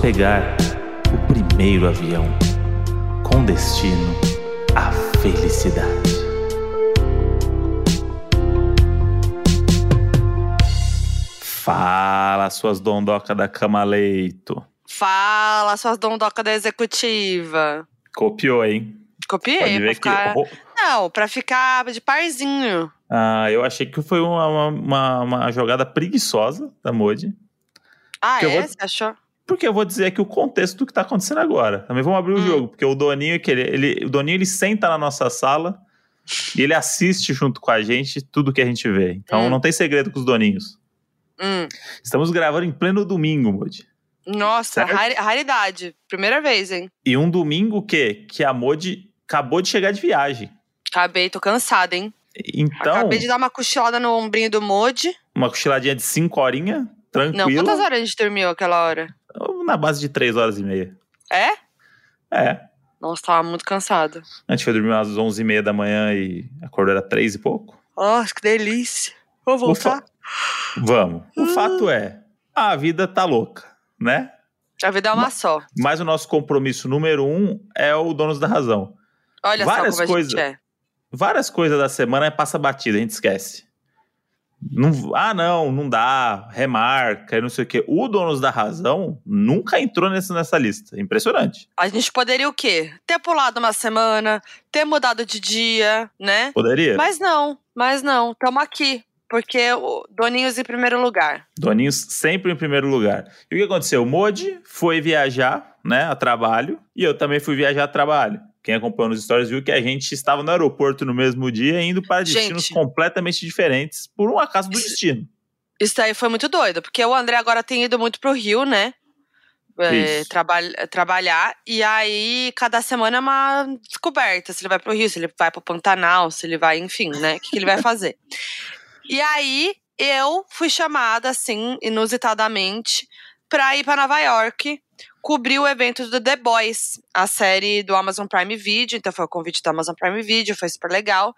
pegar o primeiro avião com destino à felicidade. Fala, suas dondocas da cama leito. Fala, suas dondocas da executiva. Copiou, hein? Copiei, Pode ver ficar... que. Não, pra ficar de parzinho. Ah, eu achei que foi uma, uma, uma jogada preguiçosa da Modi. Ah, é? vou- Você achou? Porque eu vou dizer aqui o contexto do que tá acontecendo agora. Também vamos abrir o Hum. jogo, porque o Doninho, que ele, ele- o Doninho ele senta na nossa sala e ele assiste junto com a gente tudo que a gente vê. Então Hum. não tem segredo com os Doninhos. Hum. Estamos gravando em pleno domingo, Modi. Nossa, raridade. Primeira vez, hein? E um domingo que que a Modi acabou de chegar de viagem. Acabei, tô cansada, hein? Então, Acabei de dar uma cochilada no ombrinho do Modi. uma cochiladinha de 5 horinhas, Não, tranquilo, quantas horas a gente dormiu aquela hora? Na base de 3 horas e meia. É? É. Nossa, tava muito cansada. A gente foi dormir umas 11 e meia da manhã e acordou era 3 e pouco. Nossa, que delícia. Vou voltar. Vamos. O Hum. fato é, a vida tá louca, né? A vida é uma só. Mas o nosso compromisso número um é o Donos da Razão. Olha Várias só como coisas. a gente é. Várias coisas da semana é passa batida, a gente esquece. Não- ah, não, não dá, remarca e não sei o quê. O Donos da Razão nunca entrou nessa, nessa lista. Impressionante. A gente poderia o quê? Ter pulado uma semana, ter mudado de dia, né? Poderia? Mas não, mas não. Tamo aqui. Porque o Doninhos em primeiro lugar. Doninhos sempre em primeiro lugar. E o que aconteceu? O Modi foi viajar, né, a trabalho, e eu também fui viajar a trabalho. Quem acompanhou nos stories viu que a gente estava no aeroporto no mesmo dia, indo para destinos Gente. completamente diferentes, por um acaso do Isso- destino. Isso daí foi muito doido, porque o André agora tem ido muito pro Rio, né? É, trabalhar, e aí cada semana é uma descoberta. Se ele vai pro Rio, se ele vai pro Pantanal, se ele vai, enfim, né? O que, que ele vai fazer. E aí eu fui chamada, assim, inusitadamente, pra ir pra Nova York cobrir o evento do The Boys, a série do Amazon Prime Video. Então foi o convite do Amazon Prime Video, foi super legal.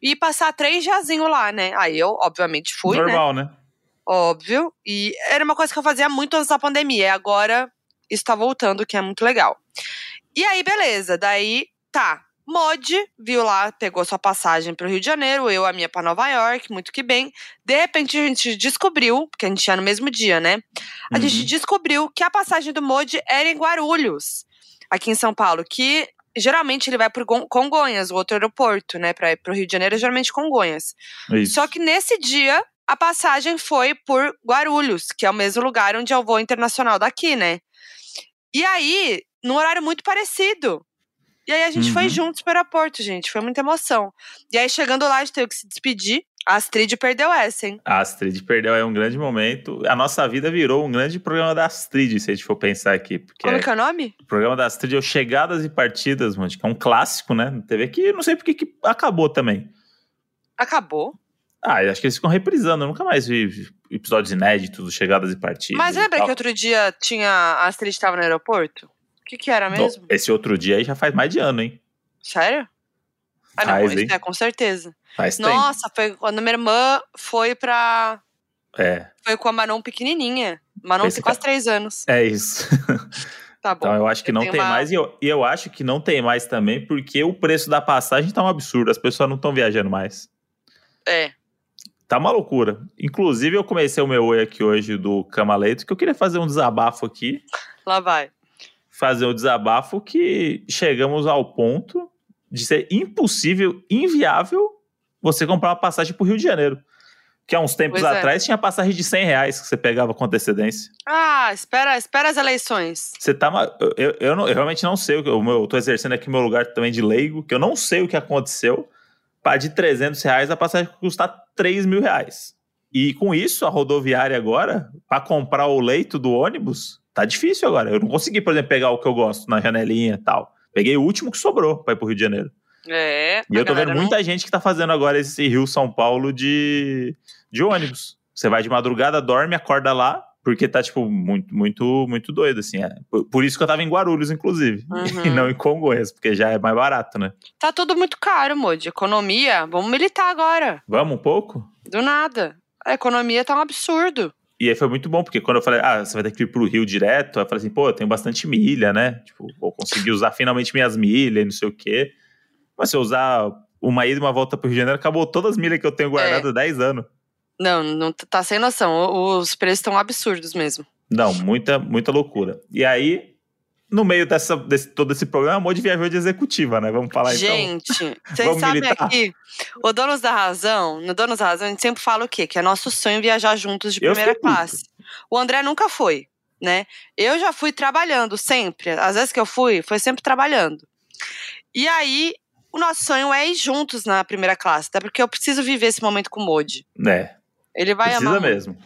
E passar três diazinhos lá, né? Aí eu, obviamente, fui, né? Normal, né? óbvio. E era uma coisa que eu fazia muito antes da pandemia. E agora isso tá voltando, que é muito legal. E aí, beleza. Daí, tá. Mod viu lá, pegou sua passagem pro Rio de Janeiro, eu a minha pra Nova York, muito que bem. De repente a gente descobriu, porque a gente ia no mesmo dia, né? A Uhum. gente descobriu que a passagem do Mod era em Guarulhos, aqui em São Paulo, que geralmente ele vai Gon- Congonhas, o outro aeroporto, né? Pra ir pro Rio de Janeiro é geralmente Congonhas. Isso. Só que nesse dia, a passagem foi por Guarulhos, que é o mesmo lugar onde é o voo internacional daqui, né? E aí, num horário muito parecido. E aí a gente foi Uhum. juntos pro aeroporto, gente. Foi muita emoção. E aí, chegando lá, a gente teve que se despedir. A Astrid perdeu essa, hein? A Astrid perdeu aí um grande momento. A nossa vida virou um grande programa da Astrid, se a gente for pensar aqui. Como que é o nome? o programa da Astrid é o Chegadas e Partidas, mano, que é um clássico, né? na TV que eu não sei porque que acabou também. Acabou. Ah, eu acho que eles ficam reprisando. Eu nunca mais vi episódios inéditos do Chegadas e Partidas. Mas lembra que outro dia tinha a Astrid estava no aeroporto? O que que era mesmo? Esse outro dia aí já faz mais de ano, hein? Sério? Ah, não, Faz, isso hein? é, com certeza. Faz tempo. Nossa, foi quando minha irmã foi pra. É, Foi com a Manon pequenininha. Manon Esse tem quase três anos. é isso. Tá bom. Então eu acho que Eu não tem uma- mais. E eu, e eu acho que não tem mais também, porque o preço da passagem tá um absurdo. As pessoas não estão viajando mais. É. Tá uma loucura. Inclusive, eu comecei o meu oi aqui hoje do Camaleito, que eu queria fazer um desabafo aqui. Lá vai. Fazer um desabafo que chegamos ao ponto de ser impossível, inviável, você comprar uma passagem pro Rio de Janeiro. Que há uns tempos Pois é. atrás tinha passagem de 100 reais que você pegava com antecedência. Ah, espera, espera as eleições. Você tá. eu, eu não- eu realmente não sei. o que- Eu, eu tô exercendo aqui meu lugar também de leigo, que eu não sei o que aconteceu. Para de 300 reais a passagem custar 3 mil reais. E com isso, a rodoviária agora, para comprar o leito do ônibus, tá difícil agora. Eu não consegui, por exemplo, pegar o que eu gosto na janelinha e tal. Peguei o último que sobrou para ir pro Rio de Janeiro. É. E eu tô vendo não- muita gente que tá fazendo agora esse Rio-São Paulo de, de ônibus. Você vai de madrugada, dorme, acorda lá, porque tá, tipo, muito, muito, muito doido, assim. é. Por, por isso que eu tava em Guarulhos, inclusive. Uhum. E não em Congonhas, porque já é mais barato, né? Tá tudo muito caro, Modi. Economia, vamos militar agora. Vamos um pouco? Do nada. A economia tá um absurdo. E aí foi muito bom, porque quando eu falei, ah, você vai ter que ir pro Rio direto, eu falei assim, pô, eu tenho bastante milha, né? Tipo, vou conseguir usar finalmente minhas milhas e não sei o quê. Mas se eu usar uma ida e uma volta pro Rio de Janeiro, acabou todas as milhas que eu tenho guardado é. há 10 anos. Não, não tá sem noção. Os preços estão absurdos mesmo. Não, muita, muita loucura. E aí, no meio dessa, desse, todo esse programa, a Modi viajou de executiva, né? Vamos falar gente, então. Gente, vocês sabem militar. aqui, o Donos da Razão, no Donos da Razão, a gente sempre fala o quê? Que é nosso sonho viajar juntos de primeira classe. O André nunca foi, né? Eu já fui trabalhando sempre. Às vezes que eu fui, foi sempre trabalhando. E aí, o nosso sonho é ir juntos na primeira classe, até porque eu preciso viver esse momento com o Modi. É. Ele vai Precisa amar. mesmo.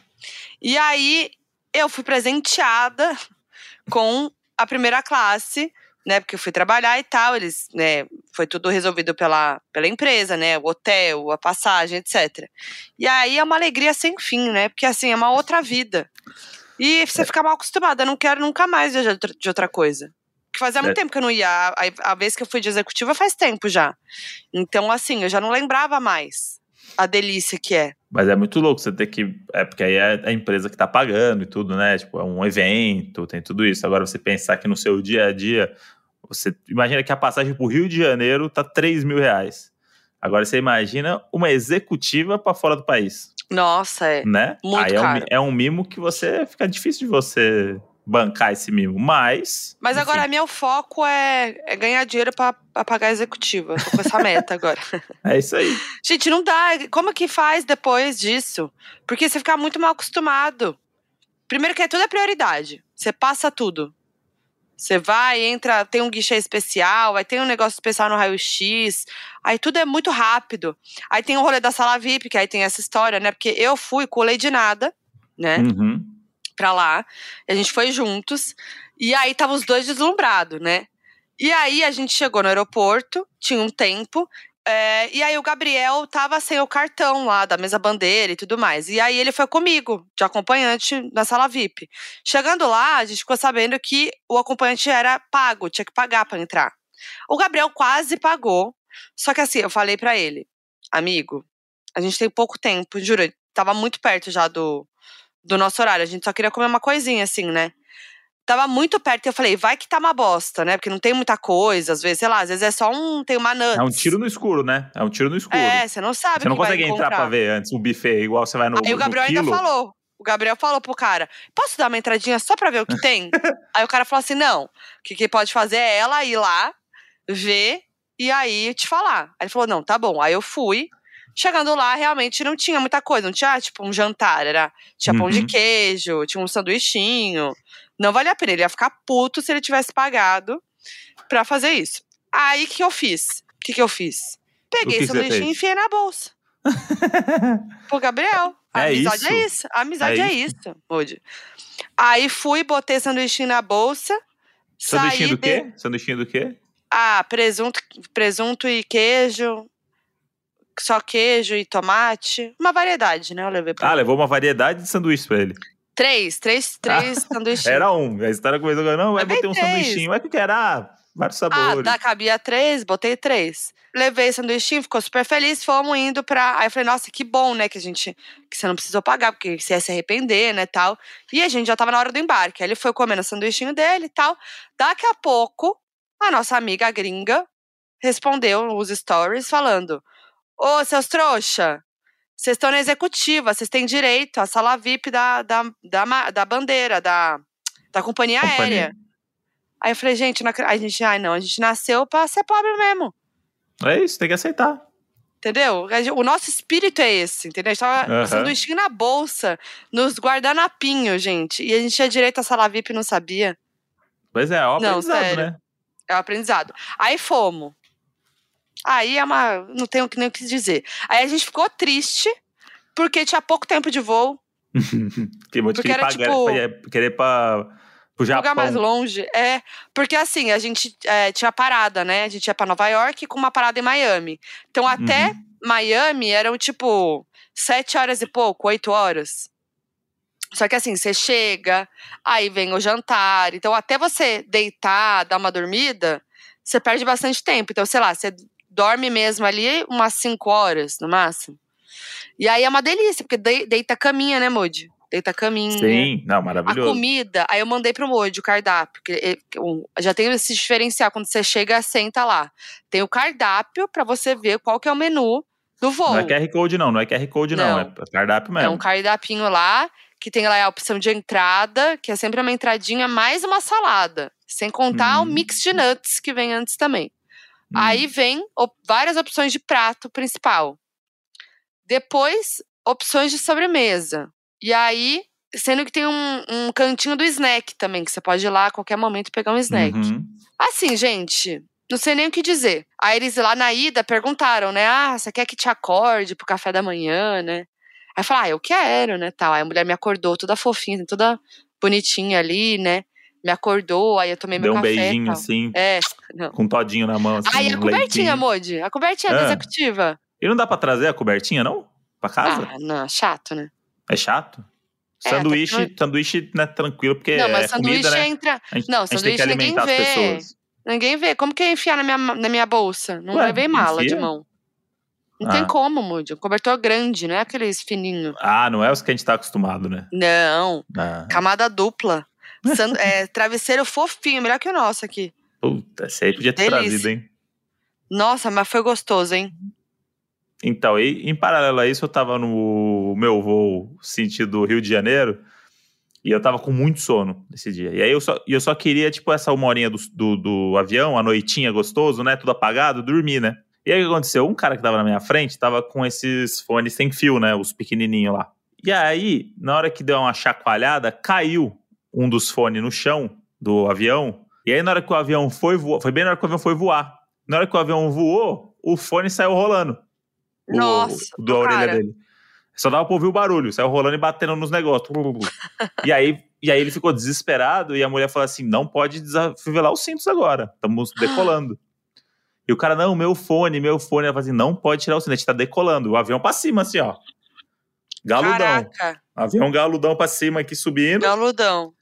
E aí, eu fui presenteada com a primeira classe, né? Porque eu fui trabalhar e tal, eles, né? Foi tudo resolvido pela, pela empresa, né? O hotel, a passagem, etc. E aí é uma alegria sem fim, né? Porque assim, é uma outra vida. E você é. fica mal acostumada, eu não quero nunca mais viajar de outra coisa. Porque fazia muito é. tempo que eu não ia. A, a, vez que eu fui de executiva faz tempo já. Então, assim, eu já não lembrava mais a delícia que é. Mas é muito louco você ter que. É porque aí é a empresa que tá pagando e tudo, né? Tipo, é um evento, tem tudo isso. Agora você pensar que no seu dia a dia, você imagina que a passagem pro Rio de Janeiro tá 3 mil reais. Agora você imagina uma executiva para fora do país. Nossa, é. Né? Muito aí caro. É, um, é um mimo que você fica difícil de você bancar esse mimo, mas. Mas enfim. agora meu foco é, é ganhar dinheiro para pagar a executiva. Tô com essa meta agora. É isso aí. Gente, não dá. Como que faz depois disso? Porque você fica muito mal acostumado. Primeiro que é tudo é prioridade. Você passa tudo. Você vai, entra, tem um guichê especial, aí tem um negócio especial no raio-x, aí tudo é muito rápido. Aí tem o rolê da sala VIP, que aí tem essa história, né? Porque eu fui com lei de nada, né? Uhum pra lá. A gente foi juntos. E aí tava os dois deslumbrados, né? E aí a gente chegou no aeroporto, tinha um tempo. É, e aí o Gabriel tava sem o cartão lá da mesa bandeira e tudo mais. E aí ele foi comigo, de acompanhante, na sala VIP. Chegando lá, a gente ficou sabendo que o acompanhante era pago, tinha que pagar para entrar. O Gabriel quase pagou. Só que assim, eu falei para ele, amigo, a gente tem pouco tempo, juro, tava muito perto já do, do nosso horário. A gente só queria comer uma coisinha, assim, né? Tava muito perto e eu falei, vai que tá uma bosta, né? Porque não tem muita coisa, às vezes, sei lá, às vezes é só um. Tem uma nuts. É um tiro no escuro, né? É um tiro no escuro. É, você não sabe. Você não consegue entrar pra ver antes o buffet, igual você vai no. Aí o Gabriel ainda falou. O Gabriel falou pro cara: posso dar uma entradinha só pra ver o que tem? aí o cara falou assim: não. O que, que pode fazer é ela ir lá, ver e aí te falar. Aí ele falou: não, tá bom. Aí eu fui. Chegando lá, realmente não tinha muita coisa. Não tinha, tipo, um jantar. Era, tinha uhum. pão de uhum. queijo, tinha um sanduichinho. Não valia a pena. Ele ia ficar puto se ele tivesse pagado pra fazer isso. Aí, o que eu fiz? O que, que eu fiz? Peguei o sanduichinho e enfiei na bolsa. Pro Gabriel. A é amizade isso. é isso. A amizade é, é isso, Moody. Aí fui, botei sanduichinho na bolsa. Sanduichinho do de... quê? Sanduichinho do quê? Ah, presunto, presunto e queijo, só queijo e tomate. Uma variedade, né? Eu levei pra Ah, ele. levou uma variedade de sanduíches pra ele. Três, três, três ah, sanduíches. Era um. A história começou com, não, vai botei um sanduichinho. É que era ah, vários sabores. Ah, da cabia três, botei três. Levei sanduichinho, ficou super feliz, fomos indo pra. Aí eu falei, nossa, que bom, né? Que a gente. Que você não precisou pagar, porque você ia se arrepender, né? Tal. E a gente já tava na hora do embarque. Aí ele foi comendo o sanduichinho dele e tal. Daqui a pouco, a nossa amiga gringa respondeu os stories falando: Ô, seus trouxa, vocês estão na executiva, vocês têm direito à sala VIP da, da, da, da bandeira, da, da companhia, companhia, aérea. Aí eu falei, gente, não, a gente, ai não, a gente nasceu pra ser pobre mesmo. É isso, tem que aceitar. Entendeu? O nosso espírito é esse, entendeu? A gente tava uhum. sanduichinho na bolsa, nos guardanapinhos, gente. E a gente tinha direito à sala VIP e não sabia. Pois é, é o aprendizado, não, né? É o aprendizado. Aí fomos. Aí é uma. Não tenho nem o que dizer. Aí a gente ficou triste, porque tinha pouco tempo de voo. que porque era pagar, tipo. Pra, querer pra. Pro Japão. lugar mais longe. É, porque assim, a gente é, tinha parada, né? A gente ia pra Nova York com uma parada em Miami. Então até uhum. Miami eram tipo sete horas e pouco, oito horas. Só que assim, você chega, aí vem o jantar. Então, até você deitar, dar uma dormida, você perde bastante tempo. Então, sei lá, você dorme mesmo ali umas 5 horas no máximo. E aí é uma delícia, porque deita caminha, né, Moody? deita caminha. Sim, não, A maravilhoso. comida, aí eu mandei pro Moji o cardápio. um, já tem esse diferencial quando você chega, senta lá. Tem o cardápio pra você ver qual que é o menu do voo. Não é QR Code, não, não é QR Code, não, Não. é cardápio É mesmo. um cardápio lá que tem lá a opção de entrada, que é sempre uma entradinha mais uma salada. Sem contar o Hum. mix de nuts que vem antes também. Hum. Aí vem op- várias opções de prato principal. Depois, opções de sobremesa. E aí, sendo que tem um, um cantinho do snack também, que você pode ir lá a qualquer momento pegar um snack. Uhum. Assim, gente, não sei nem o que dizer. Aí eles lá na ida perguntaram, né? Ah, você quer que te acorde pro café da manhã, né? Aí eu falei, ah, eu quero, né? Tal. Aí a mulher me acordou toda fofinha, toda bonitinha ali, né? Me acordou, aí eu tomei Deu meu um café. e beijinho tal. assim, É, não. com um todinho na mão, assim, Aí a um cobertinha, leitinho. Modi. A cobertinha da Ah. executiva. E não dá pra trazer a cobertinha, não? Pra casa? Ah, não, chato, né? É chato? É, Sanduíche, tá- sanduíche não é tranquilo, porque não, mas é sanduíche comida, né? entra. A gente, Não, a sanduíche ninguém vê. pessoas. Ninguém vê. Como que ia enfiar na minha, na minha bolsa? Não Ué, levei mala de enfia. mão. Não Ah. tem como, Moody. Um cobertor grande, não é aqueles fininhos. Ah, não é os que a gente tá acostumado, né? Não. Ah, Camada dupla. San- é, travesseiro fofinho, melhor que o nosso aqui. puta, esse aí podia ter Delícia. trazido, hein? Nossa, mas foi gostoso, hein? Então, e, em paralelo a isso, eu tava no meu voo sentido Rio de Janeiro e eu tava com muito sono nesse dia. E aí eu só, eu só queria, tipo, essa uma horinha do, do, do avião, a noitinha gostoso, né? Tudo apagado, dormir, né? E aí o que aconteceu? Um cara que tava na minha frente tava com esses fones sem fio, né? Os pequenininhos lá. E aí, na hora que deu uma chacoalhada, caiu um dos fones no chão do avião. E aí, na hora que o avião foi voar, foi bem na hora que o avião foi voar. Na hora que o avião voou, o fone saiu rolando o- Nossa, da orelha cara. dele. Só dava pra ouvir o barulho, saiu rolando e batendo nos negócios. e, aí, e aí ele ficou desesperado e a mulher falou assim: não pode desafivelar os cintos agora, estamos decolando. E o cara, não, meu fone, meu fone. Ela falou assim: não pode tirar o cinto, a gente tá decolando. O avião pra cima, assim, ó. Galudão. Caraca, Avião galudão pra cima aqui subindo. galudão.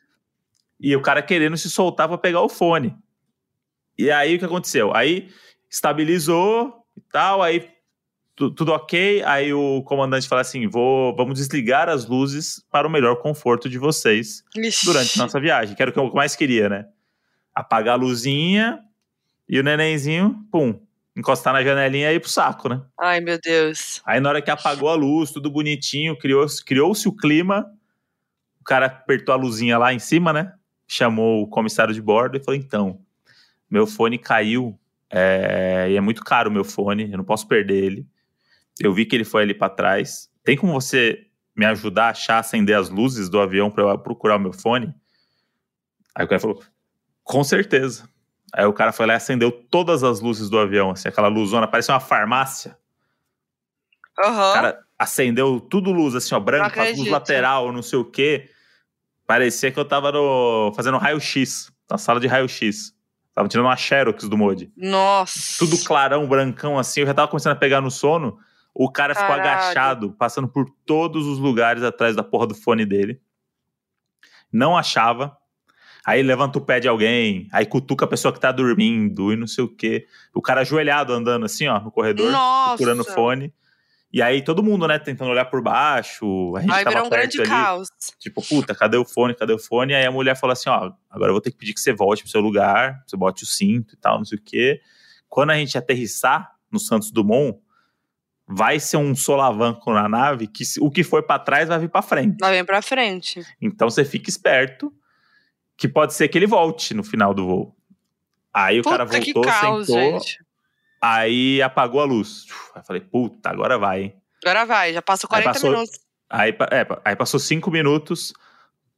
E o cara querendo se soltar pra pegar o fone. E aí o que aconteceu? Aí estabilizou e tal, aí tu- tudo ok. Aí o comandante fala assim: vou, vamos desligar as luzes para o melhor conforto de vocês Ixi. durante nossa viagem. Que era o que eu mais queria, né? Apagar a luzinha e o nenenzinho, pum, encostar na janelinha e ir pro saco, né? Ai, meu Deus. Aí na hora que apagou a luz, tudo bonitinho, criou- criou-se o clima. O cara apertou a luzinha lá em cima, né? Chamou o comissário de bordo e falou: então, meu fone caiu. é, e é muito caro o meu fone, eu não posso perder ele. Eu vi que ele foi ali para trás. Tem como você me ajudar a achar, acender as luzes do avião para eu procurar o meu fone? Aí o cara falou: com certeza. Aí o cara foi lá e acendeu todas as luzes do avião, assim, aquela luzona, parecia uma farmácia. Aham. O cara acendeu tudo luz, assim, ó, branco, Não luz lateral, não sei o quê. Parecia que eu tava no, fazendo raio-x, na sala de raio-x. Tava tirando uma xerox do Modi. Nossa. Tudo clarão, brancão, assim. Eu já tava começando a pegar no sono. O cara ficou Caralho. agachado, passando por todos os lugares atrás da porra do fone dele. Não achava. Aí levanta o pé de alguém, aí cutuca a pessoa que tá dormindo e não sei o quê. O cara ajoelhado andando assim, ó, no corredor Nossa. procurando fone. E aí todo mundo, né, tentando olhar por baixo. A gente Ai, tava um perto grande ali, caos. tipo, puta, cadê o fone? Cadê o fone? Aí a mulher falou assim, ó, agora eu vou ter que pedir que você volte pro seu lugar, você bote o cinto e tal, não sei o quê. Quando a gente aterrissar no Santos Dumont, vai ser um solavanco na nave que o que foi pra trás vai vir pra frente. Lá vem pra frente. Então você fica esperto que pode ser que ele volte no final do voo. Aí o cara Puta voltou, caos, sentou, gente. Aí apagou a luz. Aí falei, puta, agora vai, hein? Agora vai, já passou Aí 40 passou- minutos. Aí, é, aí passou cinco minutos,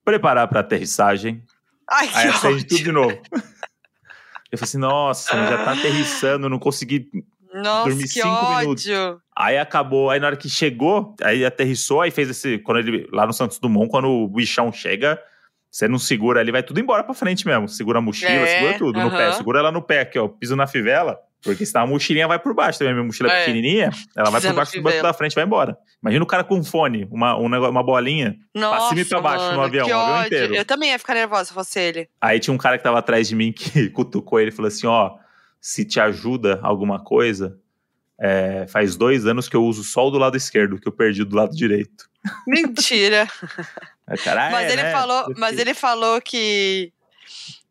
preparar pra aterrissagem, Ai, aí acende ódio. tudo de novo. Eu falei assim, nossa, já tá aterrissando, não consegui. Nossa, dormi que cinco ódio. minutos. Aí acabou, aí na hora que chegou, aí aterrissou, aí fez esse. Quando ele. Lá no Santos Dumont, quando o bichão chega, você não segura ali, vai tudo embora pra frente mesmo. Segura a mochila, É, segura tudo no pé. Segura ela no pé aqui, ó. Piso na fivela. Porque senão a mochilinha vai por baixo também. Minha mochila é pequenininha, ela vai por baixo do banco da frente e vai embora. Imagina o cara com um fone, uma, um negócio, uma bolinha. Nossa, cima e pra baixo no mano, avião, que o avião inteiro. Eu também ia ficar nervosa se fosse ele. Aí tinha um cara que tava atrás de mim que cutucou ele e falou assim: ó, se te ajuda alguma coisa, é, faz dois anos que eu uso só o do lado esquerdo, que eu perdi do lado direito. Mentira. Cara, mas é, ele né? falou, mas ele falou que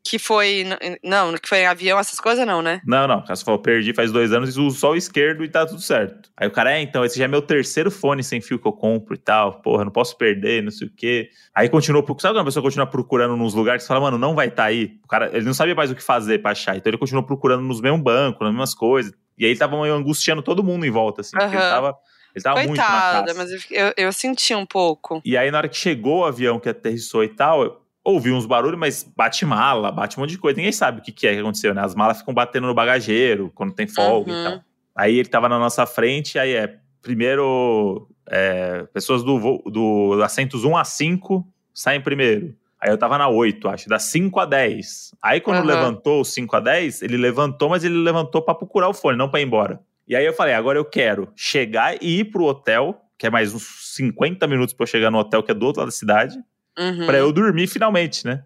que foi não, que foi em avião essas coisas não, né? Não, não. Você falou, perdi faz dois anos e uso só o esquerdo e tá tudo certo. Aí o cara, é, então, esse já é meu terceiro fone sem fio que eu compro e tal. Porra, não posso perder, não sei o quê. Aí continuou, sabe quando a pessoa continua procurando nos lugares que fala, mano, não vai estar tá aí? O cara, ele não sabia mais o que fazer pra achar. Então ele continuou procurando nos mesmos bancos, nas mesmas coisas. E aí ele tava meio angustiando todo mundo em volta, assim. Uhum. Ele tava ele tava Coitada, muito na mas eu, eu, senti um pouco. E aí, na hora que chegou o avião que aterrissou e tal, ouvi uns barulhos, mas bate mala, bate um monte de coisa. Ninguém sabe o que, que é que aconteceu, né? As malas ficam batendo no bagageiro quando tem folga uhum. e tal. Aí ele tava na nossa frente, aí é primeiro é, pessoas do, do, do assentos 1 a 5 saem primeiro. Aí eu tava na 8, acho, da 5 a 10. Aí quando uhum. levantou o 5 a 10, ele levantou, mas ele levantou para procurar o fone, não para ir embora. E aí eu falei, agora eu quero chegar e ir pro hotel, que é mais uns 50 minutos para eu chegar no hotel que é do outro lado da cidade uhum. para eu dormir finalmente, né?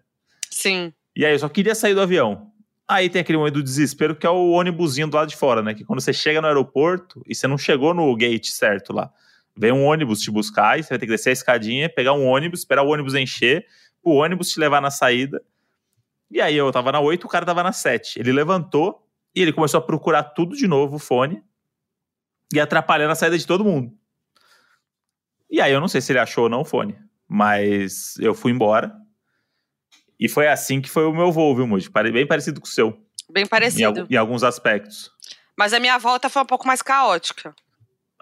Sim. E aí eu só queria sair do avião. Aí tem aquele momento do desespero que é o ônibusinho do lado de fora, né? Que quando você chega no aeroporto e você não chegou no gate certo lá, vem um ônibus te buscar e você vai ter que descer a escadinha, pegar um ônibus, esperar o ônibus encher, o ônibus te levar na saída. E aí eu tava na 8, o cara tava na 7. Ele levantou e ele começou a procurar tudo de novo, o fone, e atrapalhando a saída de todo mundo. E aí eu não sei se ele achou ou não o fone. Mas eu fui embora. E foi assim que foi o meu voo, viu, Moody? Bem parecido com o seu. Bem parecido. Em, em, alguns aspectos. Mas a minha volta foi um pouco mais caótica.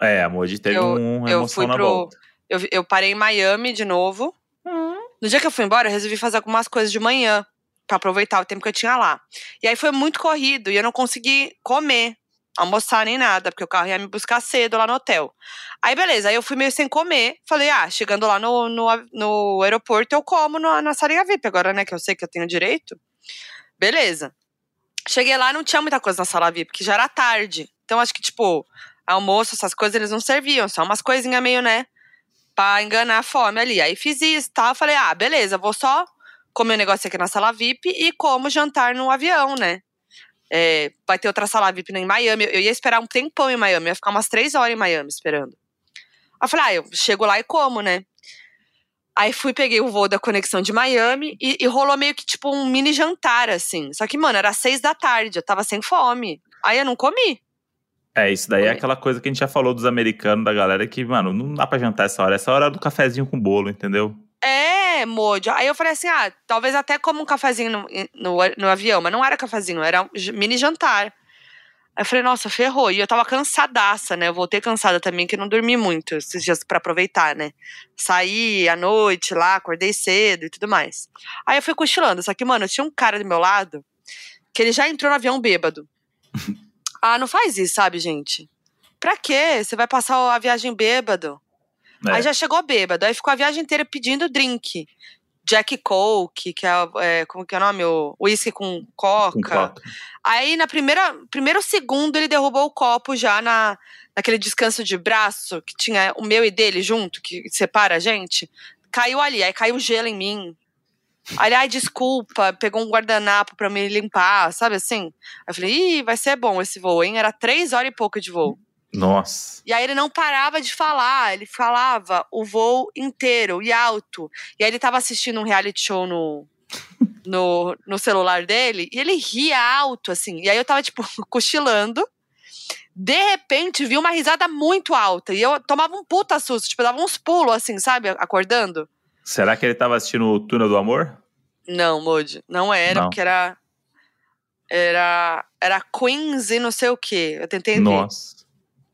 É, a Moody teve eu, um eu fui na pro, volta. Eu, eu parei em Miami de novo. Uhum. No dia que eu fui embora, eu resolvi fazer algumas coisas de manhã. para aproveitar o tempo que eu tinha lá. E aí foi muito corrido e eu não consegui comer almoçar nem nada, porque o carro ia me buscar cedo lá no hotel. Aí, beleza, aí eu fui meio sem comer. Falei, ah, chegando lá no, no, no aeroporto, eu como no, na salinha VIP, agora, né, que eu sei que eu tenho direito. Beleza. Cheguei lá, não tinha muita coisa na sala VIP, porque já era tarde. Então, acho que, tipo, almoço, essas coisas, eles não serviam, só umas coisinhas meio, né, pra enganar a fome ali. Aí fiz isso, tá? Falei, ah, beleza, vou só comer um negócio aqui na sala VIP e como jantar no avião, né? É, vai ter outra sala VIP em Miami. Eu ia esperar um tempão em Miami, ia ficar umas três horas em Miami esperando. Aí eu falei, ah, eu chego lá e como, né? Aí fui, peguei o voo da conexão de Miami e, e, rolou meio que tipo um mini jantar, assim. Só que, mano, era seis da tarde, eu tava sem fome. Aí eu não comi. É, isso daí é aquela coisa que a gente já falou dos americanos, da galera, que, mano, não dá pra jantar essa hora. Essa hora é do cafezinho com bolo, entendeu? É, Mojo. Aí eu falei assim: ah, talvez até como um cafezinho no, no, no avião, mas não era cafezinho, era um mini jantar. Aí eu falei, nossa, ferrou. E eu tava cansadaça, né? Eu voltei cansada também, que não dormi muito esses dias para aproveitar, né? Saí à noite lá, acordei cedo e tudo mais. Aí eu fui cochilando. Só que, mano, tinha um cara do meu lado que ele já entrou no avião bêbado. ah, não faz isso, sabe, gente? Pra quê? Você vai passar a viagem bêbado? É. Aí já chegou bêbado, aí ficou a viagem inteira pedindo drink. Jack Coke, que é, é como que é o nome? O whisky com coca. Com coca. Aí na primeira primeiro segundo ele derrubou o copo já na naquele descanso de braço que tinha o meu e dele junto, que separa a gente. Caiu ali, aí caiu gelo em mim. Aí, ai, desculpa, pegou um guardanapo pra me limpar, sabe assim? Aí eu falei, ih, vai ser bom esse voo, hein? Era três horas e pouco de voo. Nossa. E aí ele não parava de falar, ele falava o voo inteiro e alto. E aí ele tava assistindo um reality show no, no, no celular dele e ele ria alto, assim. E aí eu tava, tipo, cochilando. De repente, vi uma risada muito alta. E eu tomava um puta susto, tipo, dava uns pulos, assim, sabe? Acordando. Será que ele tava assistindo o Túnel do Amor? Não, Moody. Não era, não. porque era. Era. Era Queens e não sei o quê. Eu tentei Nossa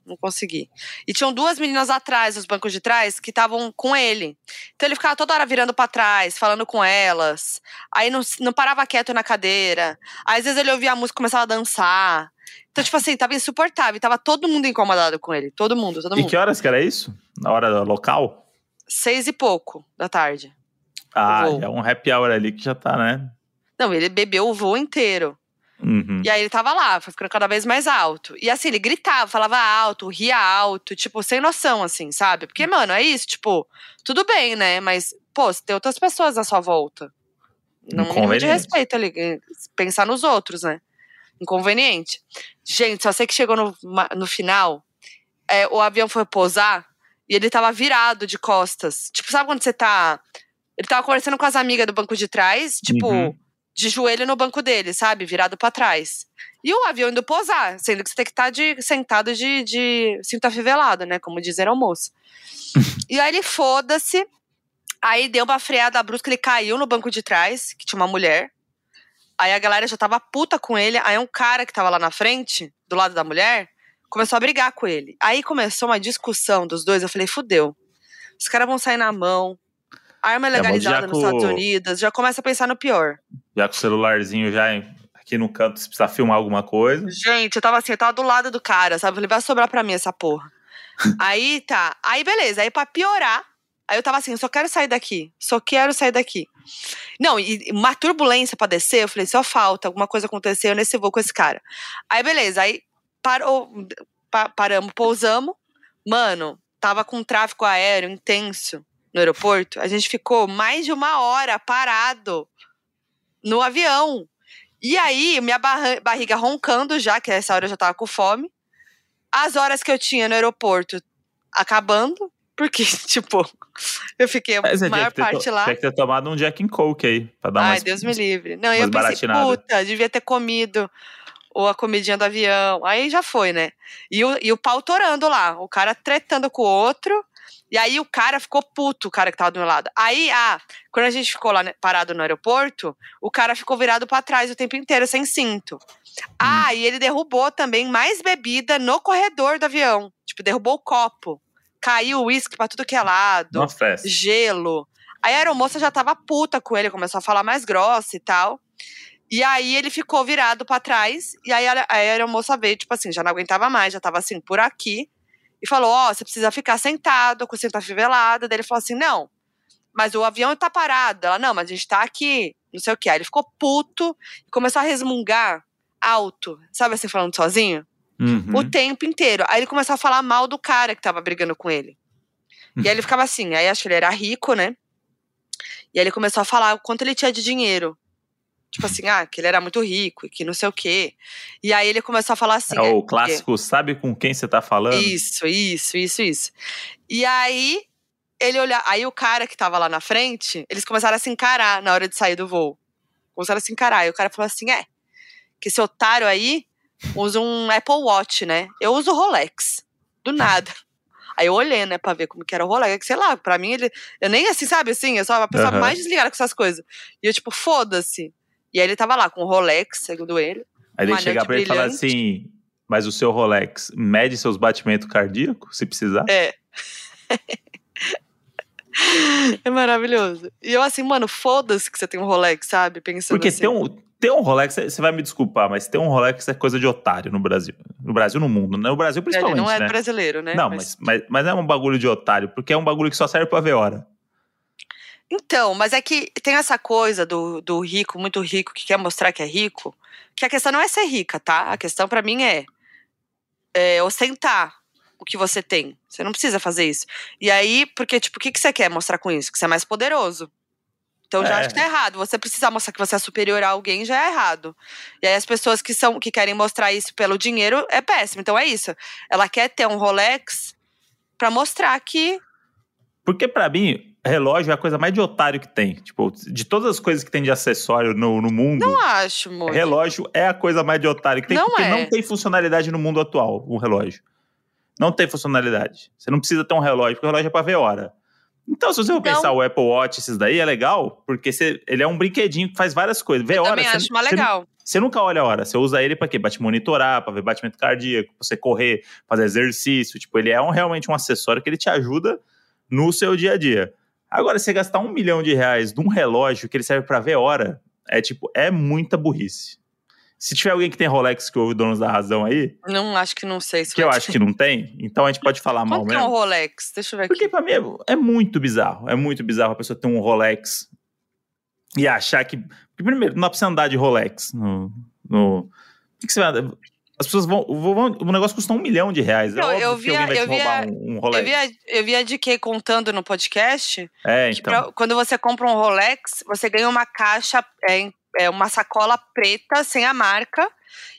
não consegui. E tinham duas meninas atrás, nos bancos de trás, que estavam com ele. Então ele ficava toda hora virando para trás, falando com elas. Aí não, não parava quieto na cadeira. Aí, às vezes ele ouvia a música e começava a dançar. Então, tipo assim, tava insuportável. Tava todo mundo incomodado com ele. Todo mundo, todo mundo. E que horas que era isso? Na hora local? Seis e pouco da tarde. Ah, é um happy hour ali que já tá, né? Não, ele bebeu o voo inteiro. Uhum. E aí ele tava lá, foi ficando cada vez mais alto. E assim, ele gritava, falava alto, ria alto, tipo, sem noção, assim, sabe? Porque, mano, é isso, tipo, tudo bem, né? Mas, pô, tem outras pessoas à sua volta. Não mínimo de respeito ali, eh, pensar nos outros, né? Inconveniente. Gente, só sei que chegou no, no final, é, o avião foi pousar e ele tava virado de costas. Tipo, sabe quando você tá Ele tava conversando com as amigas do banco de trás, tipo, Uhum. De joelho no banco dele, sabe? Virado pra trás. E o avião indo pousar, sendo que você tem que estar de, sentado de, de cinto afivelado, né? Como dizer ao moço. e aí ele foda-se. Aí deu uma freada brusca, ele caiu no banco de trás, que tinha uma mulher. Aí a galera já tava puta com ele. Aí um cara que tava lá na frente, do lado da mulher, começou a brigar com ele. Aí começou uma discussão dos dois. Eu falei, fudeu. Os caras vão sair na mão. Arma é É, legalizada nos com- Estados Unidos. Já começa a pensar no pior. Já com o celularzinho já aqui no canto, se precisar filmar alguma coisa. Gente, eu tava assim, eu tava do lado do cara, sabe? Eu falei, vai sobrar pra mim essa porra. aí tá. Aí beleza. Aí pra piorar, aí eu tava assim, só quero sair daqui. Só quero sair daqui. Não, e e uma turbulência pra descer, eu falei, só falta, alguma coisa aconteceu nesse voo com esse cara. Aí beleza, aí parou, pa- paramos, pousamos. Mano, tava com um tráfego aéreo intenso no aeroporto. A gente ficou mais de uma hora parado no avião. E aí, minha barra- barriga roncando já, que essa hora eu já tava com fome. As horas que eu tinha no aeroporto acabando, porque, tipo, eu fiquei a Mas maior parte lá. tinha que ter tomado um Jack and Coke aí, pra dar Ai, umas... Deus me livre. Não, eu pensei, puta, devia ter comido ou a comidinha do avião. Aí já foi, né? E o, e o pau torando lá, o cara tretando com o outro. E aí o cara ficou puto, o cara que tava do meu lado. Aí, ah, quando a gente ficou lá né, parado no aeroporto, o cara ficou virado pra trás o tempo inteiro, sem cinto. Ah, e ele derrubou também mais bebida no corredor do avião. Tipo, derrubou o copo. Caiu o uísque pra tudo que é lado Uma festa. gelo. Aí a aeromoça já tava puta com ele, começou a falar mais grossa e tal. E aí ele ficou virado pra trás, e aí a, a aeromoça veio, tipo assim, já não aguentava mais, já tava assim, por aqui, e falou: Ó, você precisa ficar sentado, com o cinto afivelado. Daí ele falou assim: não, mas o avião tá parado. Ela, não, mas a gente tá aqui, não sei o que. Aí ele ficou puto e começou a resmungar alto, sabe assim, falando sozinho? Uhum. o tempo inteiro. Aí ele começou a falar mal do cara que tava brigando com ele. E aí ele ficava assim, aí acho que ele era rico, né? E aí ele começou a falar o quanto ele tinha de dinheiro. Tipo assim, ah, que ele era muito rico e que não sei o quê. E aí ele começou a falar assim. É é, o clássico, sabe com quem você tá falando? Isso, isso, isso, isso. E aí ele olha, aí o cara que tava lá na frente, eles começaram a se encarar na hora de sair do voo. Começaram a se encarar. E o cara falou assim: é, que esse otário aí usa um Apple Watch, né? Eu uso Rolex. Do nada. Aí eu olhei, né, pra ver como que era o Rolex. Sei lá, pra mim ele. Eu nem assim, sabe assim, eu sou a pessoa Aham. mais desligada com essas coisas. E eu, tipo, foda-se. E aí ele tava lá com o Rolex, segundo ele. Aí ele chegar pra ele e falar assim, mas o seu Rolex mede seus batimentos cardíacos, se precisar? É. é maravilhoso. E eu assim, mano, foda-se que você tem um Rolex, sabe? Pensando Porque assim. ter um, ter um Rolex, você vai me desculpar, mas ter um Rolex é coisa de otário no Brasil. No Brasil, no mundo. né? No Brasil, Ele principalmente, não é né? brasileiro, né? Não, mas, mas, mas é um bagulho de otário, porque é um bagulho que só serve pra ver hora. Então, mas é que tem essa coisa do, do rico, muito rico, que quer mostrar que é rico, que a questão não é ser rica, tá? A questão pra mim é, é ostentar o que você tem. Você não precisa fazer isso. E aí, porque, tipo, o que, que você quer mostrar com isso? Que você é mais poderoso. Então já É. acho que tá errado. Você precisa mostrar que você é superior a alguém, já é errado. E aí as pessoas que são que querem mostrar isso pelo dinheiro é péssimo. Então é isso. Ela quer ter um Rolex pra mostrar que Porque pra mim, relógio é a coisa mais de otário que tem. Tipo, de todas as coisas que tem de acessório no, no mundo, não acho, amor. relógio é a coisa mais de otário que tem, Não porque é. não tem funcionalidade no mundo atual, um relógio. Não tem funcionalidade. Você não precisa ter um relógio, porque o relógio é pra ver hora. Então, se você for Então- pensar o Apple Watch, esses daí, é legal, porque você- ele é um brinquedinho que faz várias coisas. Vê Eu hora. também você- acho mais você- legal. Você nunca olha a hora, você usa ele pra quê? Pra te monitorar, pra ver batimento cardíaco, pra você correr, fazer exercício. Tipo, ele é um- realmente um acessório que ele te ajuda no seu dia a dia. Agora, você gastar um milhão de reais num relógio que ele serve pra ver hora, é tipo, é muita burrice. Se tiver alguém que tem Rolex que ouve Donos da Razão aí, Não, acho que não sei se que eu acho que não tem, então a gente pode falar mal Quanto que é um mesmo. Rolex? Deixa eu ver aqui. Porque pra mim é, é muito bizarro. É muito bizarro a pessoa ter um Rolex e achar que. Porque, primeiro, não dá pra você andar de Rolex. No, no... O que, que você vai. As pessoas vão, vão- O negócio custa um milhão de reais. Não, é eu vai te eu via- roubar um, um Eu vi, a, eu vi a DK contando no podcast É, que então. pra- quando você compra um Rolex, você ganha uma caixa, é, é, uma sacola preta sem a marca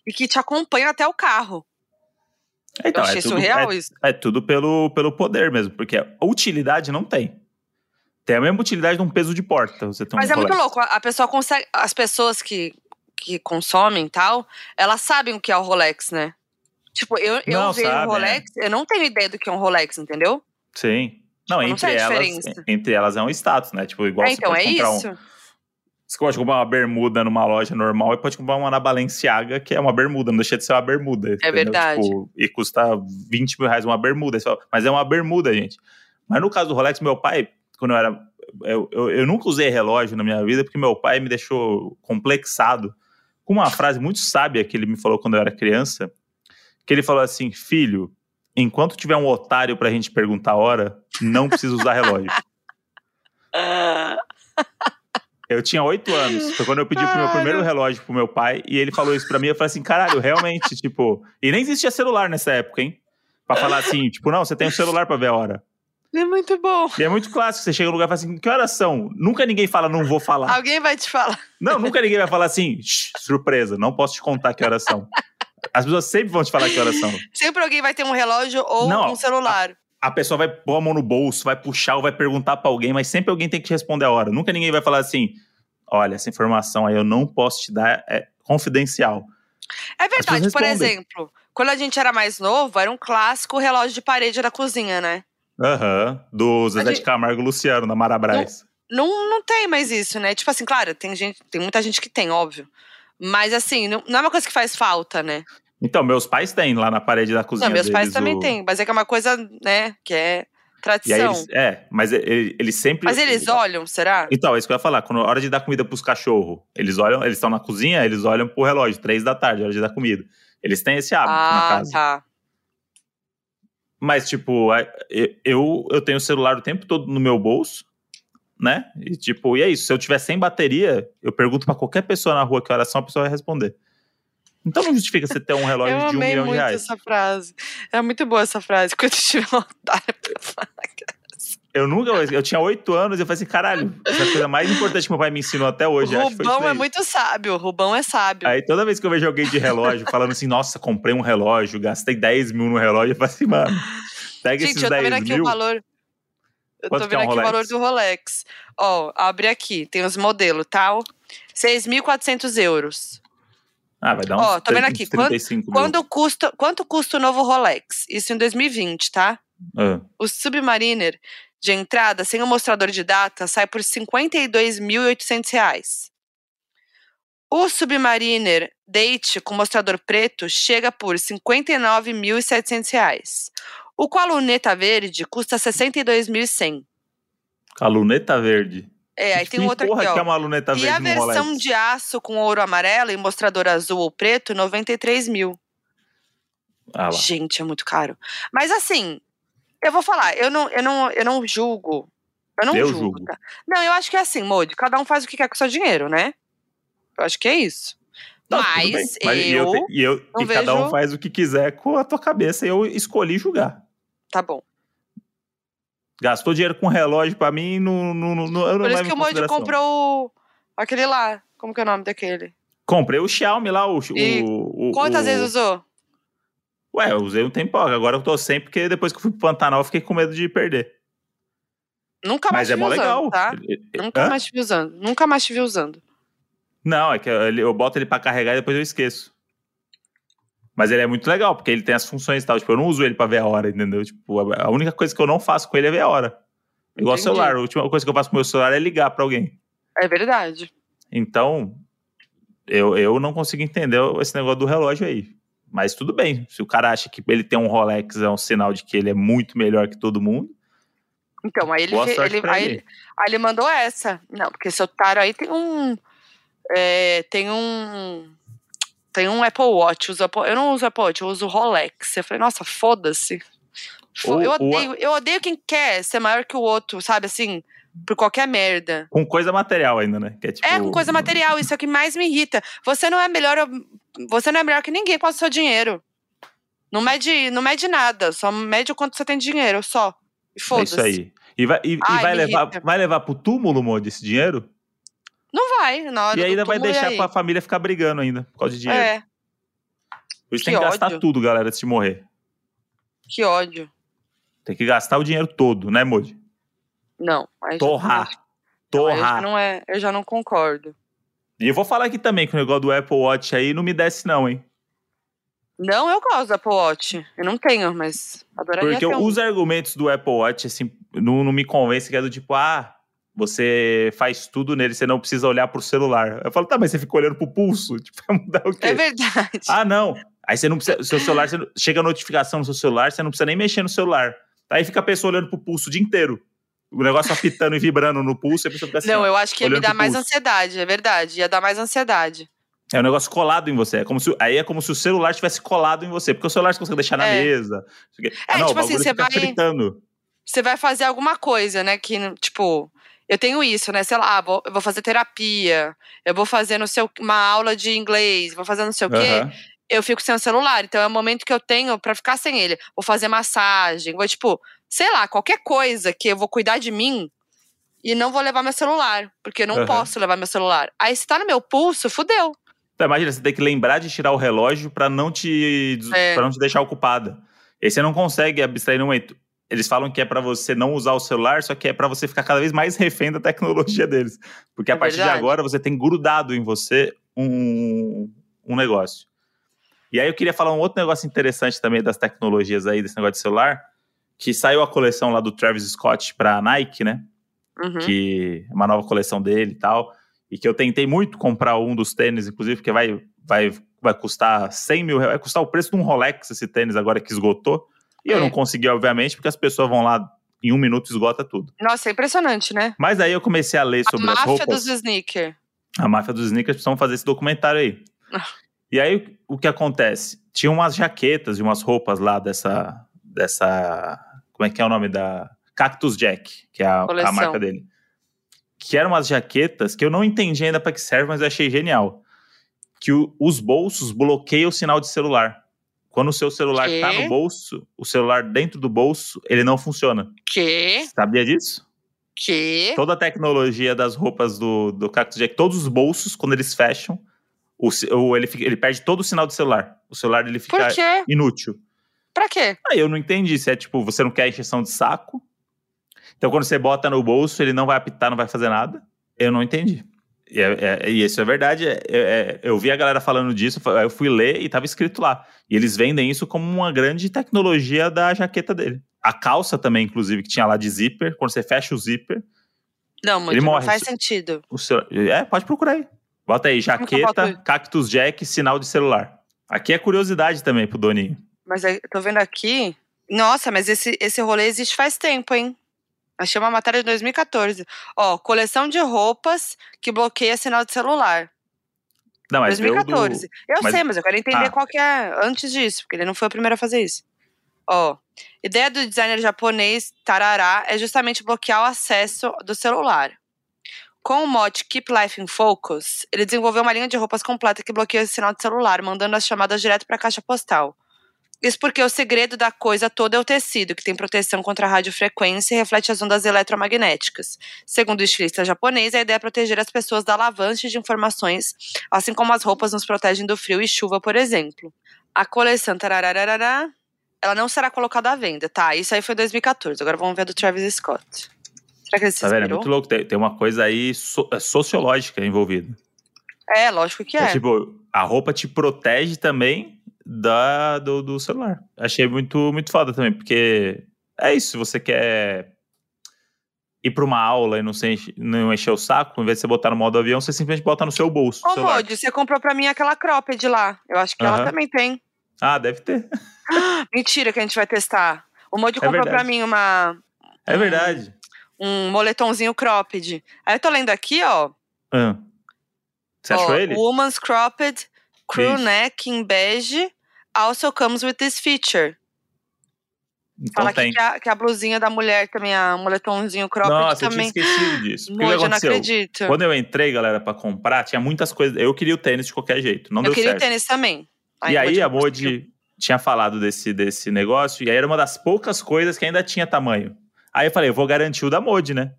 e que te acompanha até o carro. Então, eu achei é tudo, surreal é, isso. é tudo pelo, pelo poder mesmo, porque a utilidade não tem. Tem a mesma utilidade de um peso de porta. Você tem Mas um é muito Rolex. louco. A pessoa consegue. As pessoas que, que consomem e tal, elas sabem o que é o Rolex, né? Tipo, eu, eu Não, vejo sabe, o Rolex, eu não tenho ideia do que é um Rolex, entendeu? Sim. Não, Tipo, não entre tem elas, entre elas é um status, né? Tipo, igual É, você então, pode é comprar um, isso. Você pode comprar uma bermuda numa loja normal e pode comprar uma na Balenciaga, que é uma bermuda, não deixa de ser uma bermuda. entendeu? verdade. Tipo, e custa 20 mil reais uma bermuda. Mas é uma bermuda, gente. Mas no caso do Rolex, meu pai, quando eu era. Eu, eu, eu nunca usei relógio na minha vida, porque meu pai me deixou complexado com uma frase muito sábia que ele me falou quando eu era criança. Que ele falou assim: Filho, enquanto tiver um otário pra gente perguntar a hora, não precisa usar relógio. Eu tinha oito anos. Foi quando eu pedi pro meu primeiro relógio pro meu pai. E ele falou isso pra mim. Eu falei assim, caralho, realmente, tipo... E nem existia celular nessa época, hein? Pra falar assim, tipo, não, você tem um celular pra ver a hora. É muito bom. E é muito clássico. Você chega no lugar e fala assim, que horas são? Nunca ninguém fala, não vou falar. Alguém vai te falar. Não, nunca ninguém vai falar assim, "Shh, surpresa, não posso te contar que horas são. As pessoas sempre vão te falar que horas são. Sempre alguém vai ter um relógio ou Não, um celular. A pessoa vai pôr a mão no bolso, vai puxar ou vai perguntar pra alguém, mas sempre alguém tem que te responder a hora. Nunca ninguém vai falar assim, olha, essa informação aí eu não posso te dar, é confidencial. É verdade, por exemplo, quando a gente era mais novo, era um clássico relógio de parede da cozinha, né? Aham, do Zezé gente- de Camargo Luciano, na Marabras. Não, não tem mais isso, né? Tipo assim, claro, tem gente, tem muita gente que tem, óbvio. Mas assim, não, não é uma coisa que faz falta, né? Então, meus pais têm lá na parede da cozinha Não, meus pais deles também o- têm, mas é que é uma coisa, né, que é tradição. eles, é, mas ele- eles sempre... Mas eles olham, será? Então, é isso que eu ia falar. Quando a hora de dar comida pros cachorros, eles olham, eles estão na cozinha, eles olham pro relógio, três da tarde, hora de dar comida. Eles têm esse hábito na Ah, casa. tá. Mas, tipo, eu, eu tenho o celular o tempo todo no meu bolso, né? E, tipo, e é isso. Se eu tiver sem bateria, eu pergunto pra qualquer pessoa na rua que horas são, a pessoa vai responder. Então não justifica você ter um relógio Eu de um amei milhão de muito reais. essa frase. É muito boa essa frase. Quando tiver um otário pra falar. Eu nunca, eu tinha oito anos e eu falei assim, caralho, essa é a coisa mais importante que meu pai me ensinou até hoje. O Rubão é muito sábio. O Rubão é sábio. Aí toda vez que eu vejo alguém de relógio falando assim, nossa, comprei um relógio, gastei 10 mil no relógio, eu falo assim, mano, pega Gente, esses eu tô 10 vendo aqui mil. o valor. Eu Quanto tô que é vendo um aqui o valor Rolex? do Rolex. Ó, abre aqui. Tem os modelos, tal. 6.400 euros. Ah, vai dar uns Ó, tô vendo 30, aqui, quando- 35 mil. Quando custa, quanto custa o novo Rolex? Isso em 2020, tá? Ah, O Submariner de entrada, sem o mostrador de data, sai por 52.800 reais. O Submariner Date com mostrador preto chega por 59.700 reais. O com a luneta verde custa R$ 62.100. a luneta verde. É, aí tem um outro porra aqui, que é ó. uma luneta E verde a no versão Rolex? de aço com ouro amarelo e mostrador azul ou preto, R$ 93 mil. Ah. Gente, é muito caro. Mas assim, eu vou falar, eu não, eu não, eu não julgo. Eu não Eu julgo, julgo. tá? Não, eu acho que é assim, Modi, cada um faz o que quer com o seu dinheiro, né? Eu acho que é isso. Não. Mas, Mas e eu. te- e, eu, e cada um vejo- faz o que quiser com a tua cabeça. Eu escolhi julgar. Tá bom. Gastou dinheiro com relógio pra mim, não, não, não, eu não Por isso que o consideração. comprou o- aquele lá. Como que é o nome daquele? Comprei o Xiaomi lá, o. E o, o Quantas o- vezes usou? Ué, eu usei um tempo, agora eu tô sem, porque depois que eu fui pro Pantanal eu fiquei com medo de perder. Nunca mais Mas é te vi mó usando, legal. tá? Nunca Hã? mais te vi usando. Nunca mais te vi usando. Não, é que eu, eu boto ele pra carregar e depois eu esqueço. Mas ele é muito legal, porque ele tem as funções e tal. Tipo, eu não uso ele pra ver a hora, entendeu? Tipo, a única coisa que eu não faço com ele é ver a hora. Igual Entendi. celular. A última coisa que eu faço com o meu celular é ligar pra alguém. É verdade. Então, eu, eu não consigo entender esse negócio do relógio aí. Mas tudo bem. Se o cara acha que ele tem um Rolex, é um sinal de que ele é muito melhor que todo mundo. Então, aí ele, ele, aí, ele. aí ele mandou essa. Não, porque esse otário aí tem um. é, tem um. Tem um Apple Watch. Apple- eu não uso Apple Watch, eu uso Rolex. Eu falei, nossa, foda-se. Eu, odeio, eu odeio quem quer ser maior que o outro, sabe? Assim, por qualquer merda. Com coisa material ainda, né? Que é, tipo, É, com coisa material, isso é o que mais me irrita. Você não é melhor, você não é melhor que ninguém com o seu dinheiro. Não mede, não mede nada, só mede o quanto você tem de dinheiro, só. E É foda-se. isso aí. E vai, e, e Ai, vai me levar, irrita. vai levar pro túmulo, Modi, esse dinheiro? Não vai, na hora E ainda vai e deixar aí? pra família ficar brigando ainda, por causa de dinheiro. É, Por isso que tem que gastar ódio. tudo, galera, antes de morrer. que ódio. Tem que gastar o dinheiro todo, né, Modi? Não. aí já- Torrar. Já Torrar. não é, eu já não concordo. E eu vou falar aqui também que o negócio do Apple Watch aí não me desce, não, hein? Não, eu gosto do Apple Watch. Eu não tenho, mas adoraria Porque ter um. os argumentos do Apple Watch, assim, não, não me convence que é do tipo, ah, você faz tudo nele, você não precisa olhar pro celular. Eu falo, tá, mas você fica olhando pro pulso. Tipo, vai mudar o quê? É verdade. Ah, não. Aí você não precisa. Seu celular, não- chega a notificação no seu celular, você não precisa nem mexer no celular. Aí fica a pessoa olhando pro pulso o dia inteiro. O negócio apitando e vibrando no pulso, e a pessoa fica assim. não, ó. eu acho que ia me dar mais ansiedade, é verdade. Ia dar mais ansiedade. É um negócio colado em você. É como se, aí é como se o celular tivesse colado em você. Porque o celular você consegue deixar na É. mesa. É, ah, não, tipo assim, você vai- fritando. Você vai fazer alguma coisa, né? Que, tipo, eu tenho isso, né? Sei lá, vou- eu vou fazer terapia, eu vou fazer no seu, uma aula de inglês, vou fazer não sei o quê. Aham. eu fico sem o celular. Então é o momento que eu tenho pra ficar sem ele. Vou fazer massagem, vou, tipo, sei lá, qualquer coisa que eu vou cuidar de mim e não vou levar meu celular. Porque eu não Aham. posso levar meu celular. Aí se tá no meu pulso, fudeu. Então, imagina, você tem que lembrar de tirar o relógio pra não te É. para não te deixar ocupada. E aí você não consegue abstrair no momento. Eles falam que é pra você não usar o celular, só que é pra você ficar cada vez mais refém da tecnologia deles. Porque a É partir de verdade. agora você tem grudado em você um, um negócio. E aí eu queria falar um outro negócio interessante também das tecnologias aí, desse negócio de celular, que saiu a coleção lá do Travis Scott pra Nike, né? Uhum. que é uma nova coleção dele e tal, e que eu tentei muito comprar um dos tênis, inclusive, porque vai, vai, vai custar 100 mil reais, vai custar o preço de um Rolex esse tênis agora que esgotou, e eu É. não consegui, obviamente, porque as pessoas vão lá em um minuto esgota tudo. Nossa, é impressionante, né? Mas aí eu comecei a ler A sobre as máfia roupas, dos sneakers. a máfia dos sneakers, precisam fazer esse documentário aí. Ah. e aí, o que acontece? Tinha umas jaquetas e umas roupas lá dessa, dessa, como é que é o nome da... Cactus Jack, que é a, a marca dele. Que eram umas jaquetas que eu não entendi ainda para que serve, mas eu achei genial. Que o- os bolsos bloqueiam o sinal de celular. Quando o seu celular Quê? tá no bolso, o celular dentro do bolso, ele não funciona. Que? Sabia disso? Que? Toda a tecnologia das roupas do, do Cactus Jack, todos os bolsos, quando eles fecham, o, ele, ele perde todo o sinal do celular. O celular ele fica Por quê? inútil. Pra quê? Aí eu não entendi se é tipo, você não quer encheção de saco. Então quando você bota no bolso, ele não vai apitar, não vai fazer nada. Eu não entendi. E, é- é- e isso é verdade. é- é- eu vi a galera falando disso, eu fui ler e tava escrito lá. E eles vendem isso como uma grande tecnologia da jaqueta dele. A calça também, inclusive, que tinha lá de zíper. Quando você fecha o zíper, Não, muito, não morre. faz sentido. o seu... É, pode procurar aí. Bota aí, jaqueta? Cactus Jack, sinal de celular. Aqui é curiosidade também pro Doninho. Mas aí, tô vendo aqui. Nossa, mas esse, esse rolê existe faz tempo, hein? Achei uma matéria de 2014. Ó, coleção de roupas que bloqueia sinal de celular. Não, mas veio do- 2014. Eu mas- sei, mas eu quero entender Ah. qual que é antes disso, porque ele não foi o primeiro a fazer isso. Ó, ideia do designer japonês Tarará é justamente bloquear o acesso do celular. Com o mote Keep Life in Focus, ele desenvolveu uma linha de roupas completa que bloqueia o sinal de celular, mandando as chamadas direto para a caixa postal. Isso porque o segredo da coisa toda é o tecido, que tem proteção contra a radiofrequência e reflete as ondas eletromagnéticas. Segundo o estilista japonês, a ideia é proteger as pessoas da avalanche de informações, assim como as roupas nos protegem do frio e chuva, por exemplo. A coleção tararararará, ela não será colocada à venda, tá? Isso aí foi em 2014. Agora vamos ver a do Travis Scott. Será que ele se Tá vendo? É muito louco. Tem, tem uma coisa aí so- é sociológica envolvida. É, lógico que É. é. tipo, a roupa te protege também da, do, do celular. Achei muito, muito foda também, porque é isso. Se você quer ir pra uma aula e não, se enche- não encher o saco, em vez de você botar no modo avião, você simplesmente bota no seu bolso. Ô. Modi, você comprou pra mim aquela cropped lá. Eu acho que ela Aham. também tem. Ah, deve ter. Mentira que a gente vai testar. O Modi É comprou pra verdade. mim uma, É verdade. um moletomzinho cropped. Aí eu tô lendo aqui, ó. Ah. Você achou ele? Woman's cropped crew Isso. neck in beige also comes with this feature. Então Fala tem. que a, que a blusinha da mulher também, a moletomzinho cropped Nossa, eu também. tinha esquecido disso. Porque o que Modi, eu não acredito. Quando eu entrei, galera, pra comprar, tinha muitas coisas. Eu queria o tênis de qualquer jeito. Não eu deu queria o certo. tênis também. e aí a. Modi tinha falado desse, desse negócio, e aí era uma das poucas coisas que ainda tinha tamanho. Aí eu falei, eu vou garantir o da Modi, né?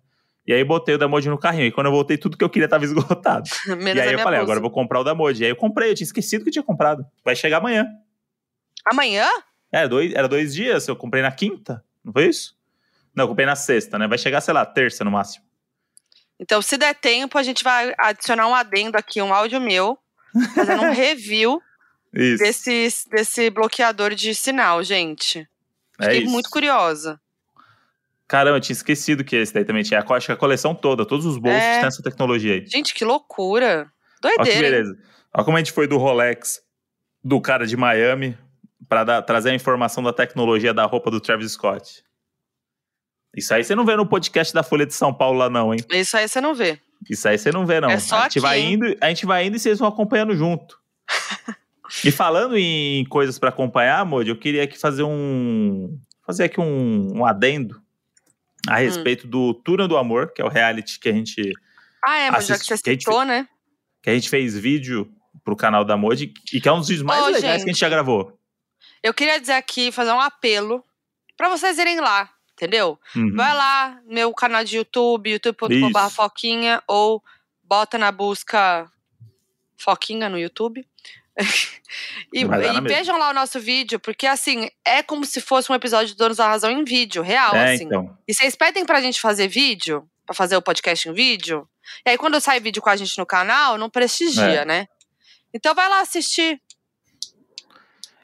E aí botei o da Modi no carrinho. E quando eu voltei, tudo que eu queria tava esgotado. Menos e aí eu falei, agora eu vou comprar o da Modi. E aí eu comprei, eu tinha esquecido que eu tinha comprado. Vai chegar amanhã. Amanhã? É, dois, era dois dias, eu comprei na quinta, não foi isso? Não, eu comprei na sexta, né? Vai chegar, sei lá, terça no máximo. Então, se der tempo, a gente vai adicionar um adendo aqui, um áudio meu, fazendo um review Isso. desse, desse bloqueador de sinal, gente. é Fiquei isso. muito curiosa. Caramba, eu tinha esquecido que esse daí também tinha. Acho que a coleção toda, todos os bolsos É. têm essa tecnologia aí. Gente, que loucura. Olha que Doideira. beleza. Olha como a gente foi do Rolex do cara de Miami para trazer a informação da tecnologia da roupa do Travis Scott. Isso aí você não vê no podcast da Folha de São Paulo lá, não, hein? Isso aí você não vê. Isso aí você não vê, não. É só a gente aqui, vai hein? indo, a gente vai indo e vocês vão acompanhando junto. e falando em coisas para acompanhar, Modi, eu queria aqui fazer um fazer aqui um, um adendo. A respeito do Turno do Amor, que é o reality que a gente Ah, é, mas já que Assiste- você que a gente citou, né? que a gente fez vídeo pro canal da Modi e que é um dos vídeos mais Ô, legais que a gente já gente. gravou. Eu queria dizer aqui, fazer um apelo pra vocês irem lá, entendeu? Uhum. Vai lá, meu canal de YouTube, youtube.com.br. Foquinha, ou bota na busca Foquinha no YouTube. E e vejam lá o nosso vídeo, porque assim, é como se fosse um episódio de Donos da Razão em vídeo, real, É, assim. então. E vocês pedem pra gente fazer vídeo, pra fazer o podcast em vídeo, e aí quando sai vídeo com a gente no canal, não prestigia, É. né? Então vai lá assistir.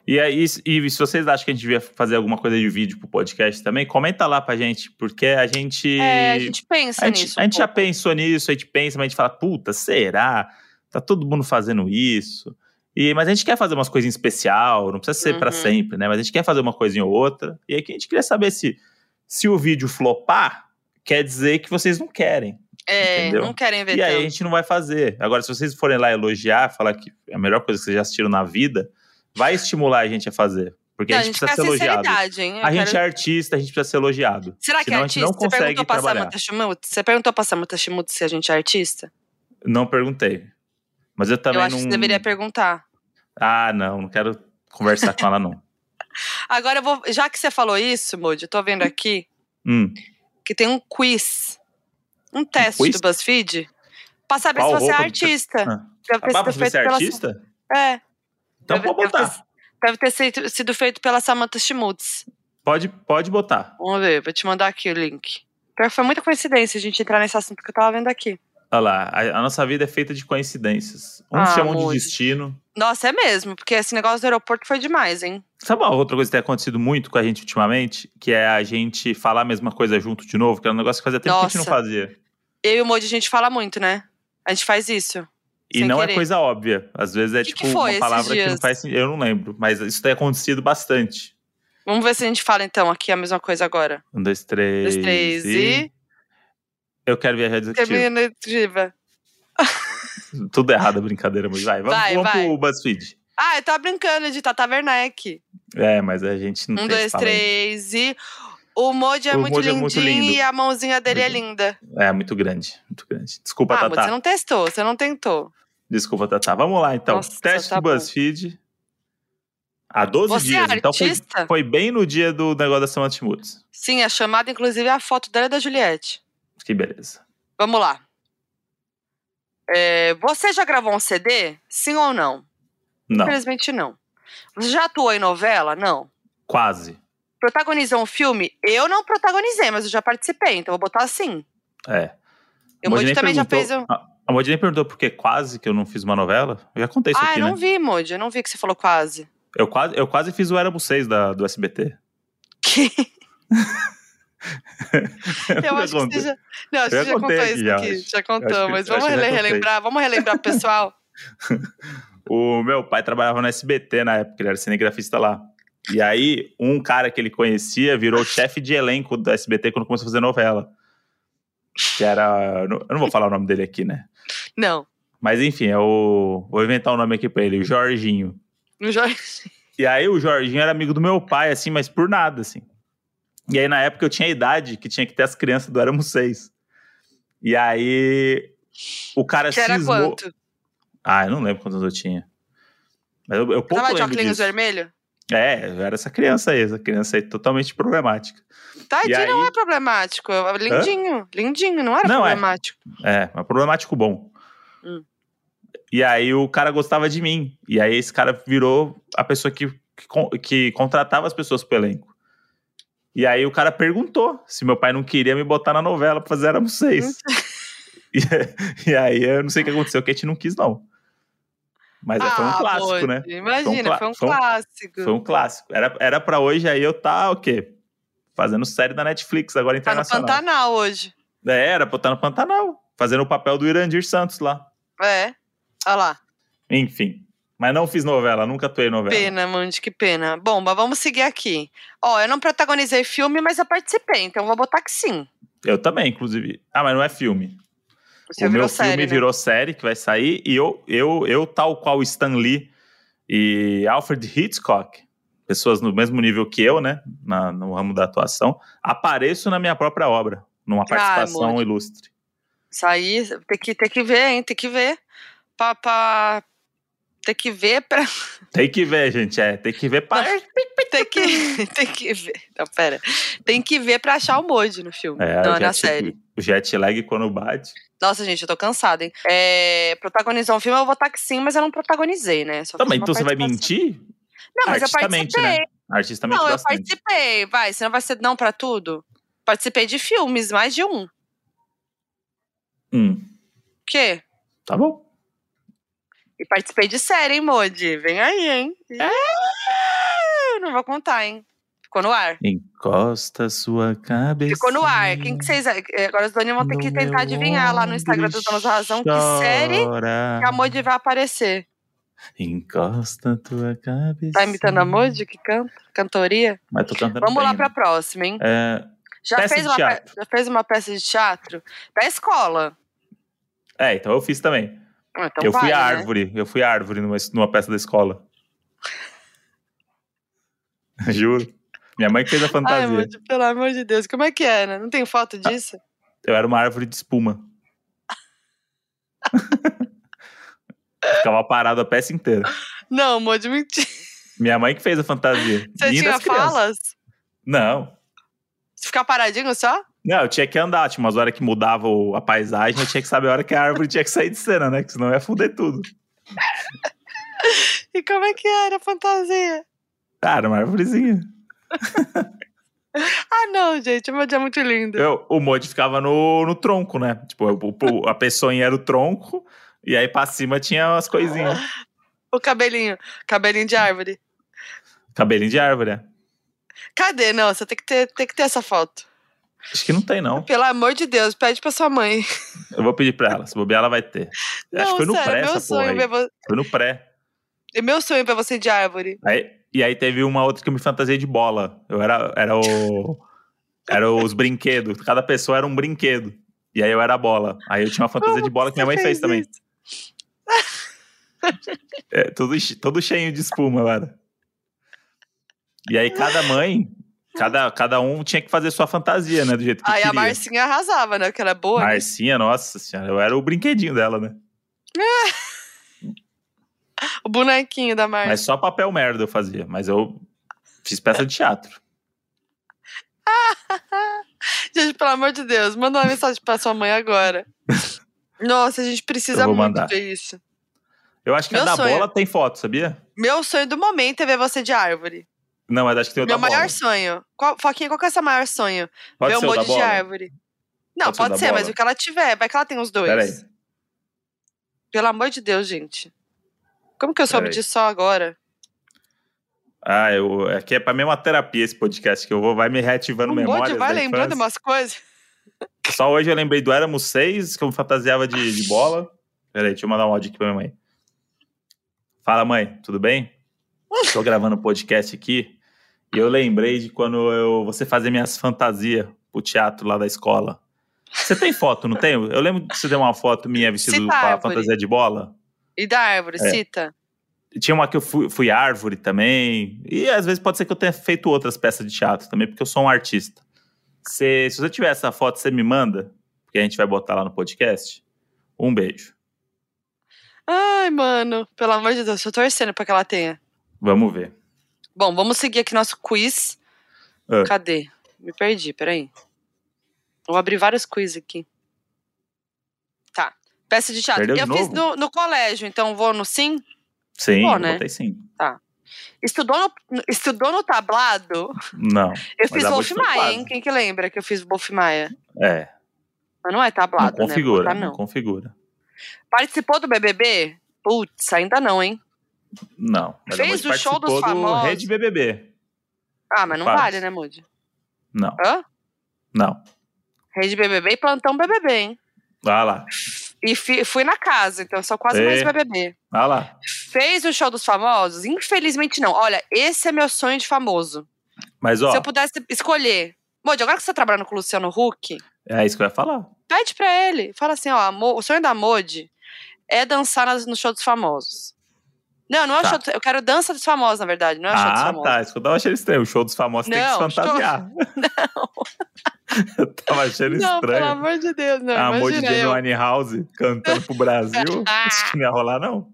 E aí, e se vocês acham que a gente devia fazer alguma coisa de vídeo pro podcast também, comenta lá pra gente, porque a gente. É, a gente pensa a gente, nisso. a um gente já pouco. pensou nisso, a gente pensa, mas a gente fala, puta, será? Tá todo mundo fazendo isso. E, mas a gente quer fazer umas coisinhas especial, não precisa ser pra Uhum. sempre, né? Mas a gente quer fazer uma coisinha ou outra. E aí que a gente queria saber se, se o vídeo flopar, quer dizer que vocês não querem. É, entendeu? não querem ver E aí a tanto. gente não vai fazer. Agora, se vocês forem lá elogiar, falar que é a melhor coisa que vocês já assistiram na vida, vai estimular a gente a fazer. Porque Não, a gente, precisa ser elogiado. hein? Eu A gente quero- é artista, a gente precisa ser elogiado. Será que é Senão a gente artista? não Você perguntou? Você perguntou pra Samantha Schmutz se a gente é artista? Não perguntei. Mas eu também eu acho não. que você deveria perguntar. Ah, não, não quero conversar com ela, não. Agora eu vou. Já que você falou isso, Moody, eu tô vendo aqui Hum, que tem um quiz. Um teste quiz? do BuzzFeed. Pra saber Qual se você é artista. Ah. Deve ter Ah, sido feito você é pela. artista? É. Então deve, pode deve botar. ter, deve ter sido, feito pela Samantha Schmutz. Pode, pode botar. Vamos ver, vou te mandar aqui o link. Foi muita coincidência a gente entrar nesse assunto que eu tava vendo aqui. Olha lá, a, a nossa vida é feita de coincidências. Uns Ah, chamam de destino. Nossa, é mesmo, porque esse negócio do aeroporto foi demais, hein? Sabe uma outra coisa que tem acontecido muito com a gente ultimamente? Que é a gente falar a mesma coisa junto de novo, que é um negócio que fazia tempo que a gente não Nossa. fazia. Eu e o Moody a gente fala muito, né? A gente faz isso. E não é querer. coisa óbvia. Às vezes é Que que tipo foi uma palavra que não faz sentido. Eu não lembro, mas isso tem acontecido bastante. Vamos ver se a gente fala então aqui a mesma coisa agora. Um, dois, três. Dois, três e. Eu quero viajar executivo. Terminativa. Tudo errado a brincadeira, mas vai. Vamos, Vai, vamos vai. pro BuzzFeed. Ah, eu tava brincando de Tata Werneck. É, mas a gente não Um, tem dois, esse talento. três e. O é, O muito Moody é lindinho muito lindo. e a mãozinha dele é linda. É, muito grande, muito grande. Desculpa, Ah, Tatá. você não testou, você não tentou. Desculpa, Tatá. Vamos lá, então. Nossa, Teste tá do bom. BuzzFeed. Há 12 Você dias. é então foi, foi bem no dia do negócio da Samantha Schmutz. Sim, a chamada, inclusive, é a foto dela e da Juliette. Que beleza. Vamos lá. É, você já gravou um CD? Sim ou não? Não, Infelizmente não. Você já atuou em novela? Não. quase. Protagonizou um filme? Eu não protagonizei, mas eu já participei, então vou botar assim. É. O A Modi Moody nem também já fez um. A, a Modi nem perguntou por que quase que eu não fiz uma novela. Eu já contei isso Ah, aqui, eu não né? vi, Moody. Eu não vi que você falou quase. Eu quase, eu quase fiz o Éramos 6 da, do SBT. Que... Eu acho que você já. Não, você já já, contou isso já, aqui. Já contou, mas vamos relembrar. Vamos relembrar pro pessoal. O meu pai trabalhava no SBT na época, ele era cinegrafista lá. E aí, um cara que ele conhecia virou chefe de elenco do SBT quando começou a fazer novela. Que era. Eu não vou falar o nome dele aqui, né? Não. Mas enfim, eu vou inventar o nome aqui pra ele, o Jorginho. No Jorge. E aí o Jorginho era amigo do meu pai, assim, mas por nada, assim. E aí na época eu tinha a idade que tinha que ter as crianças do Éramos Seis. E aí o cara Que era cismou... quanto? Ah, eu não lembro quantos eu tinha. Mas eu, eu pouco Tava de óculos vermelho? É, eu era essa criança aí, essa criança aí totalmente problemática. Tadinho, E não aí- é problemático. é Lindinho. Lindinho, não era Não, é. problemático. É, mas problemático bom. Hum. E aí o cara gostava de mim. E aí esse cara virou a pessoa que, que, que contratava as pessoas pro elenco. E aí o cara perguntou se meu pai não queria me botar na novela pra fazer Éramos Seis. e, e aí eu não sei o que aconteceu, que a gente não quis, não. Mas é, foi um Ah, clássico, Moody, né? Imagina, foi um, foi um- clássico. Foi um clássico. Era, era pra hoje aí eu tá o quê? Fazendo série da Netflix agora Tá no internacional. Pantanal hoje. É, era pra eu estar no Pantanal, fazendo o papel do Irandir Santos lá. É. Olha lá. Enfim. Mas não fiz novela, nunca atuei novela. Pena, Mandy, que pena. Bom, mas vamos seguir aqui. Ó, eu não protagonizei filme, mas eu participei, então vou botar que sim. Eu também, inclusive. Ah, mas não é filme. Você o meu série, filme né? virou série que vai sair e eu, eu, eu, tal qual Stan Lee e Alfred Hitchcock, pessoas no mesmo nível que eu, né, na- no ramo da atuação, apareço na minha própria obra, numa participação amor. ilustre. Isso aí tem que, tem que ver, hein? Tem que ver. Pra, pra- Tem que ver pra. Tem que ver, gente, é, tem que ver para Tem que, tem que ver. Não, pera. Tem que ver pra achar o Moody no filme. é, não, o na jet- série. O jet lag quando bate. Nossa, gente, eu tô cansada, hein? É, protagonizar um filme, eu vou botar que sim, mas eu não protagonizei, né? Só Também, então você vai mentir? Não, mas eu participei. né? Artistamente Não, eu bastante. participei. Vai, senão vai ser não pra tudo. Participei de filmes, mais de um. Hum, quê? tá bom. E participei de série, hein, Modi? Vem aí, hein? É, Não vou contar, hein? Ficou no ar. Encosta sua cabeça. Ficou no ar. Quem que vocês. eh, Agora os donos vão ter que tentar adivinhar lá no Instagram do Donos da Razão que série que a Modi vai aparecer. Encosta tua cabeça. Tá imitando a Modi que canta? Cantoria? Mas tô cantando Vamos bem, lá né? pra próxima, hein? É, Já peça fez, de uma já fez uma peça de teatro? Da escola. é, então eu fiz também. Ah, Então eu fui vale, a né? árvore. Eu fui a árvore numa, numa peça da escola. Juro. Minha mãe que fez a Ai, fantasia. Modi, pelo amor de Deus. Como é que era? Não tem foto disso? Eu era uma árvore de espuma. Ficava parado a peça inteira. Não, Modi, mentira. Minha mãe que fez a fantasia. Você Minha tinha falas? Não. Você ficar paradinho só? Não, eu tinha que andar. Tinha umas horas que mudava a paisagem. Eu tinha que saber a hora que a árvore tinha que sair de cena, né? Que senão ia fuder tudo. E como é que era a fantasia? Cara, uma árvorezinha. Ah, não, gente, o Modi é muito lindo. Eu- o mod ficava no, no tronco, né? Tipo, o- a pessoinha era o tronco. E aí pra cima tinha as coisinhas. O cabelinho, cabelinho de árvore. Cabelinho de árvore, né? Cadê? Não, você tem que ter, tem que ter essa foto. Acho que não tem, não. Pelo amor de Deus, pede pra sua mãe. Eu vou pedir pra ela. Se bobear, ela vai ter. Acho não, que foi no sério, pré meu essa porra aí. vo... Foi no pré. é meu sonho ver você de árvore. Aí, e aí teve uma outra que eu me fantasiei de bola. Eu era, era o. Era os brinquedos. Cada pessoa era um brinquedo. E aí eu era a bola. Aí eu tinha uma fantasia Como de bola que minha mãe fez também. isso? É, tudo, che- todo cheio de espuma, cara. E aí cada mãe, cada, cada um tinha que fazer sua fantasia, né? Do jeito que Aí a queria. Marcinha arrasava, né? Que ela é boa. né? Marcinha, nossa senhora, eu era o brinquedinho dela, né? O bonequinho da Marcia. Mas só papel merda eu fazia. Mas eu fiz peça de teatro. Gente, pelo amor de Deus, manda uma mensagem pra sua mãe agora. Nossa, a gente precisa muito mandar. ver isso. Eu acho que Meu a da sonho. bola tem foto, sabia? Meu sonho do momento é ver você de árvore. Não, mas acho que tem o Meu da bola. maior sonho. Qual, Foquinha, qual que é o seu maior sonho? Pode ver ser o o da molde de bola? árvore. Não, Pode ser o pode da ser, mas bola? o que ela tiver. Vai que ela tem os dois. Pera aí. Pelo amor de Deus, gente. Como que eu soube disso só agora? Ah, eu, aqui é pra mim uma terapia esse podcast, que eu vou, vai me reativando Um memórias monte vai lembrando umas coisas. Só hoje eu lembrei do Éramos Seis, que eu fantasiava de, de bola. Peraí, deixa eu mandar um áudio aqui pra minha mãe. Fala, mãe, tudo bem? Tô gravando um podcast aqui e eu lembrei de quando eu, você fazia minhas fantasias pro teatro lá da escola. Você tem foto, não tem? Eu lembro que você tem uma foto minha vestida com a fantasia de bola. E da árvore, É. cita. Tinha uma que eu fui, fui árvore também. E às vezes pode ser que eu tenha feito outras peças de teatro também, porque eu sou um artista. Cê- se você tiver essa foto, você me manda, porque a gente vai botar lá no podcast. Um beijo. Ai, mano, pelo amor de Deus, tô torcendo pra que ela tenha. Vamos ver. Bom, vamos seguir aqui nosso quiz. Ah. Cadê? Me perdi, peraí. Vou abrir vários quiz aqui. Tá. Peça de teatro. Perdeu de eu fiz no, no colégio, então vou no sim? Sim, Bom, né? botei sim. Estudou no, estudou no tablado? Não. Eu fiz Wolf Maia, hein? Quem que lembra que eu fiz Wolf Maia? É. Mas não é Não tablado, né? configura. Botar não. não. configura. Participou do BBB? Putz, ainda não, hein? Não. Fez Moody o show dos do famosos. Rede BBB. Ah, mas não Quase. vale, né, Moody? Não. Hã? Não. Rede BBB e plantão BBB, hein? Vai lá. E fi- fui na casa, então eu sou quase É. mais BBB. Vai lá. Fez o show dos famosos? Infelizmente não. Olha, esse é meu sonho de famoso. Mas, ó, Se eu pudesse escolher. Moody, agora que você tá trabalhando com o Luciano Huck, é isso que eu ia falar. pede pra ele. Fala assim, ó, o sonho da Modi é dançar no show dos famosos. Não, não é o Tá. show dos, Eu quero dança dos famosos, na verdade. Não é o show dos Ah, famosos. tá. Isso eu tava achando estranho. O show dos famosos tem que se Não, show- fantasiar. eu tava achando Não, pelo estranho. amor de Deus, não. A amor de. Jamie House cantando pro Brasil. Que não ia rolar, não.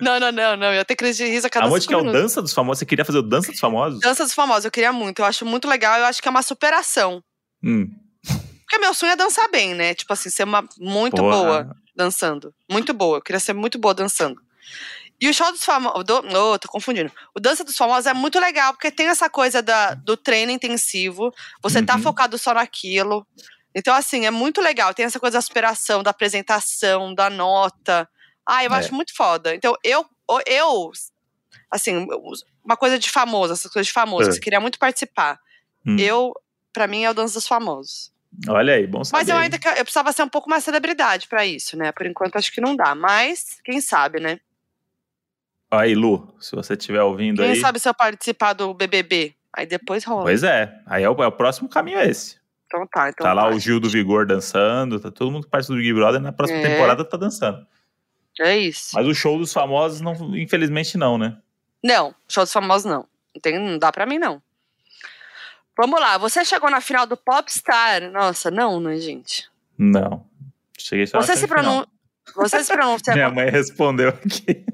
Não, não, não, não. Eu ia ter crise de riso a cada A Monte cinco que é o. Dança dos Famosos. Você queria fazer o Dança dos Famosos? Dança dos famosos, eu queria muito. Eu acho muito legal. Eu acho que é uma superação. Hum. Porque meu sonho é dançar bem, né? Tipo assim, ser uma muito Porra. boa dançando. Muito boa. Eu queria ser muito boa dançando. E o show dos famosos. Oh, tô confundindo. O Dança dos Famosos é muito legal, porque tem essa coisa da, do treino intensivo. Você tá Uhum. focado só naquilo. Então, assim, é muito legal. Tem essa coisa da superação, da apresentação, da nota. Ah, eu É. acho muito foda. Então, eu, eu assim, uma coisa de famoso, essas coisas de famoso, É. você queria muito participar. Hum. Eu, pra mim, é o Dança dos Famosos. Olha aí, bom saber. Mas eu ainda que- eu precisava ser um pouco mais celebridade pra isso, né? Por enquanto acho que não dá. Mas, quem sabe, né? Aí, Lu, se você estiver ouvindo Quem aí. sabe se eu participar do BBB? Aí depois rola. Pois é. Aí é o, é o próximo caminho é esse. Então tá, então tá lá vai. o Gil do Vigor dançando, tá todo mundo que participa do Big Brother na próxima É. temporada tá dançando. É isso. Mas o show dos famosos, não, infelizmente, não, né? Não, show dos famosos não. Não, tem, não dá pra mim, não. Vamos lá, você chegou na final do Popstar. Nossa, não, né, gente? Não. Cheguei só na Você se, semifinal. pronun... você se pronuncia. Minha mãe respondeu aqui.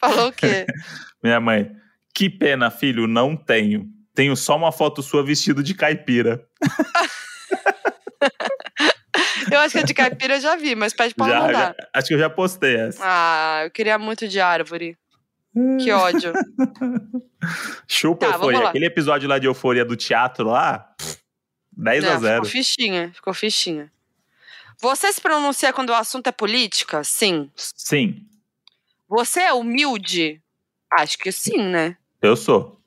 Falou o quê? Minha mãe, que pena, filho, não tenho. Tenho só uma foto sua vestido de caipira. Eu acho que a de caipira eu já vi, mas pede pra ela Já, mandar. já- acho que eu já postei essa. Ah, eu queria muito de árvore. Que ódio. Chupa Tá, euforia. Aquele episódio lá de euforia do teatro lá, pff, 10 a Não, 0. ficou fichinha, ficou fichinha. Você se pronuncia quando o assunto é política? Sim. Sim, Você é humilde? Acho que sim, né? eu sou.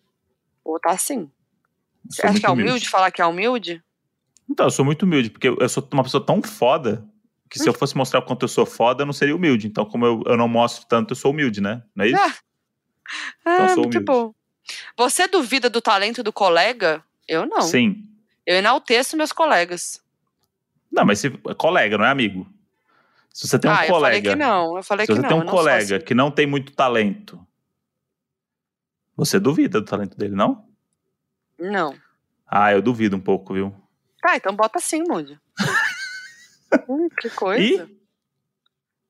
Ou tá sim. Você acha que é muito humilde, falar que é humilde? Então, eu sou muito humilde, porque eu- sou uma pessoa tão foda que se eu fosse mostrar o quanto eu sou foda, eu não seria humilde. Então, como eu, eu não mostro tanto, eu sou humilde, né? Não é isso? Ah, Então, Ah, muito humilde. bom. Você duvida do talento do colega? Eu não. Sim. Eu enalteço meus colegas. Não, mas se, colega, não é amigo. Se você tem um ah, eu falei colega. que não. Eu falei se que você não. tem eu um não sou colega assim. que não tem muito talento, você duvida do talento dele, não? Não. Ah, eu duvido um pouco, viu? Tá, então bota sim, Mude. hum, que coisa. E?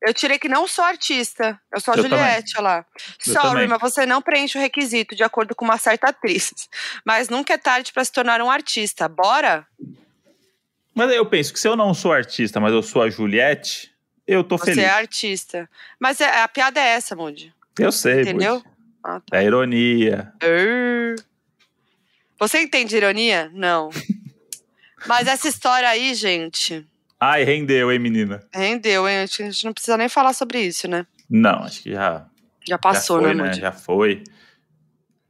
Eu tirei que não sou artista. Eu sou a Eu Juliette, olha lá. Eu Sorry, também. mas você não preenche o requisito de acordo com uma certa atriz. Mas nunca é tarde pra se tornar um artista. Bora? Mas eu penso que se eu não sou artista, mas eu sou a Juliette, eu tô Você feliz. é artista. Mas é- a piada é essa, Mude. Eu sei, Entendeu? Ah, tá. É ironia. Você entende ironia? Não. Mas essa história aí, gente, Ai, rendeu, hein, menina? rendeu, hein? A gente- a não precisa nem falar sobre isso, né? Não, acho que já, Já passou, já foi, né, Mude? Já foi.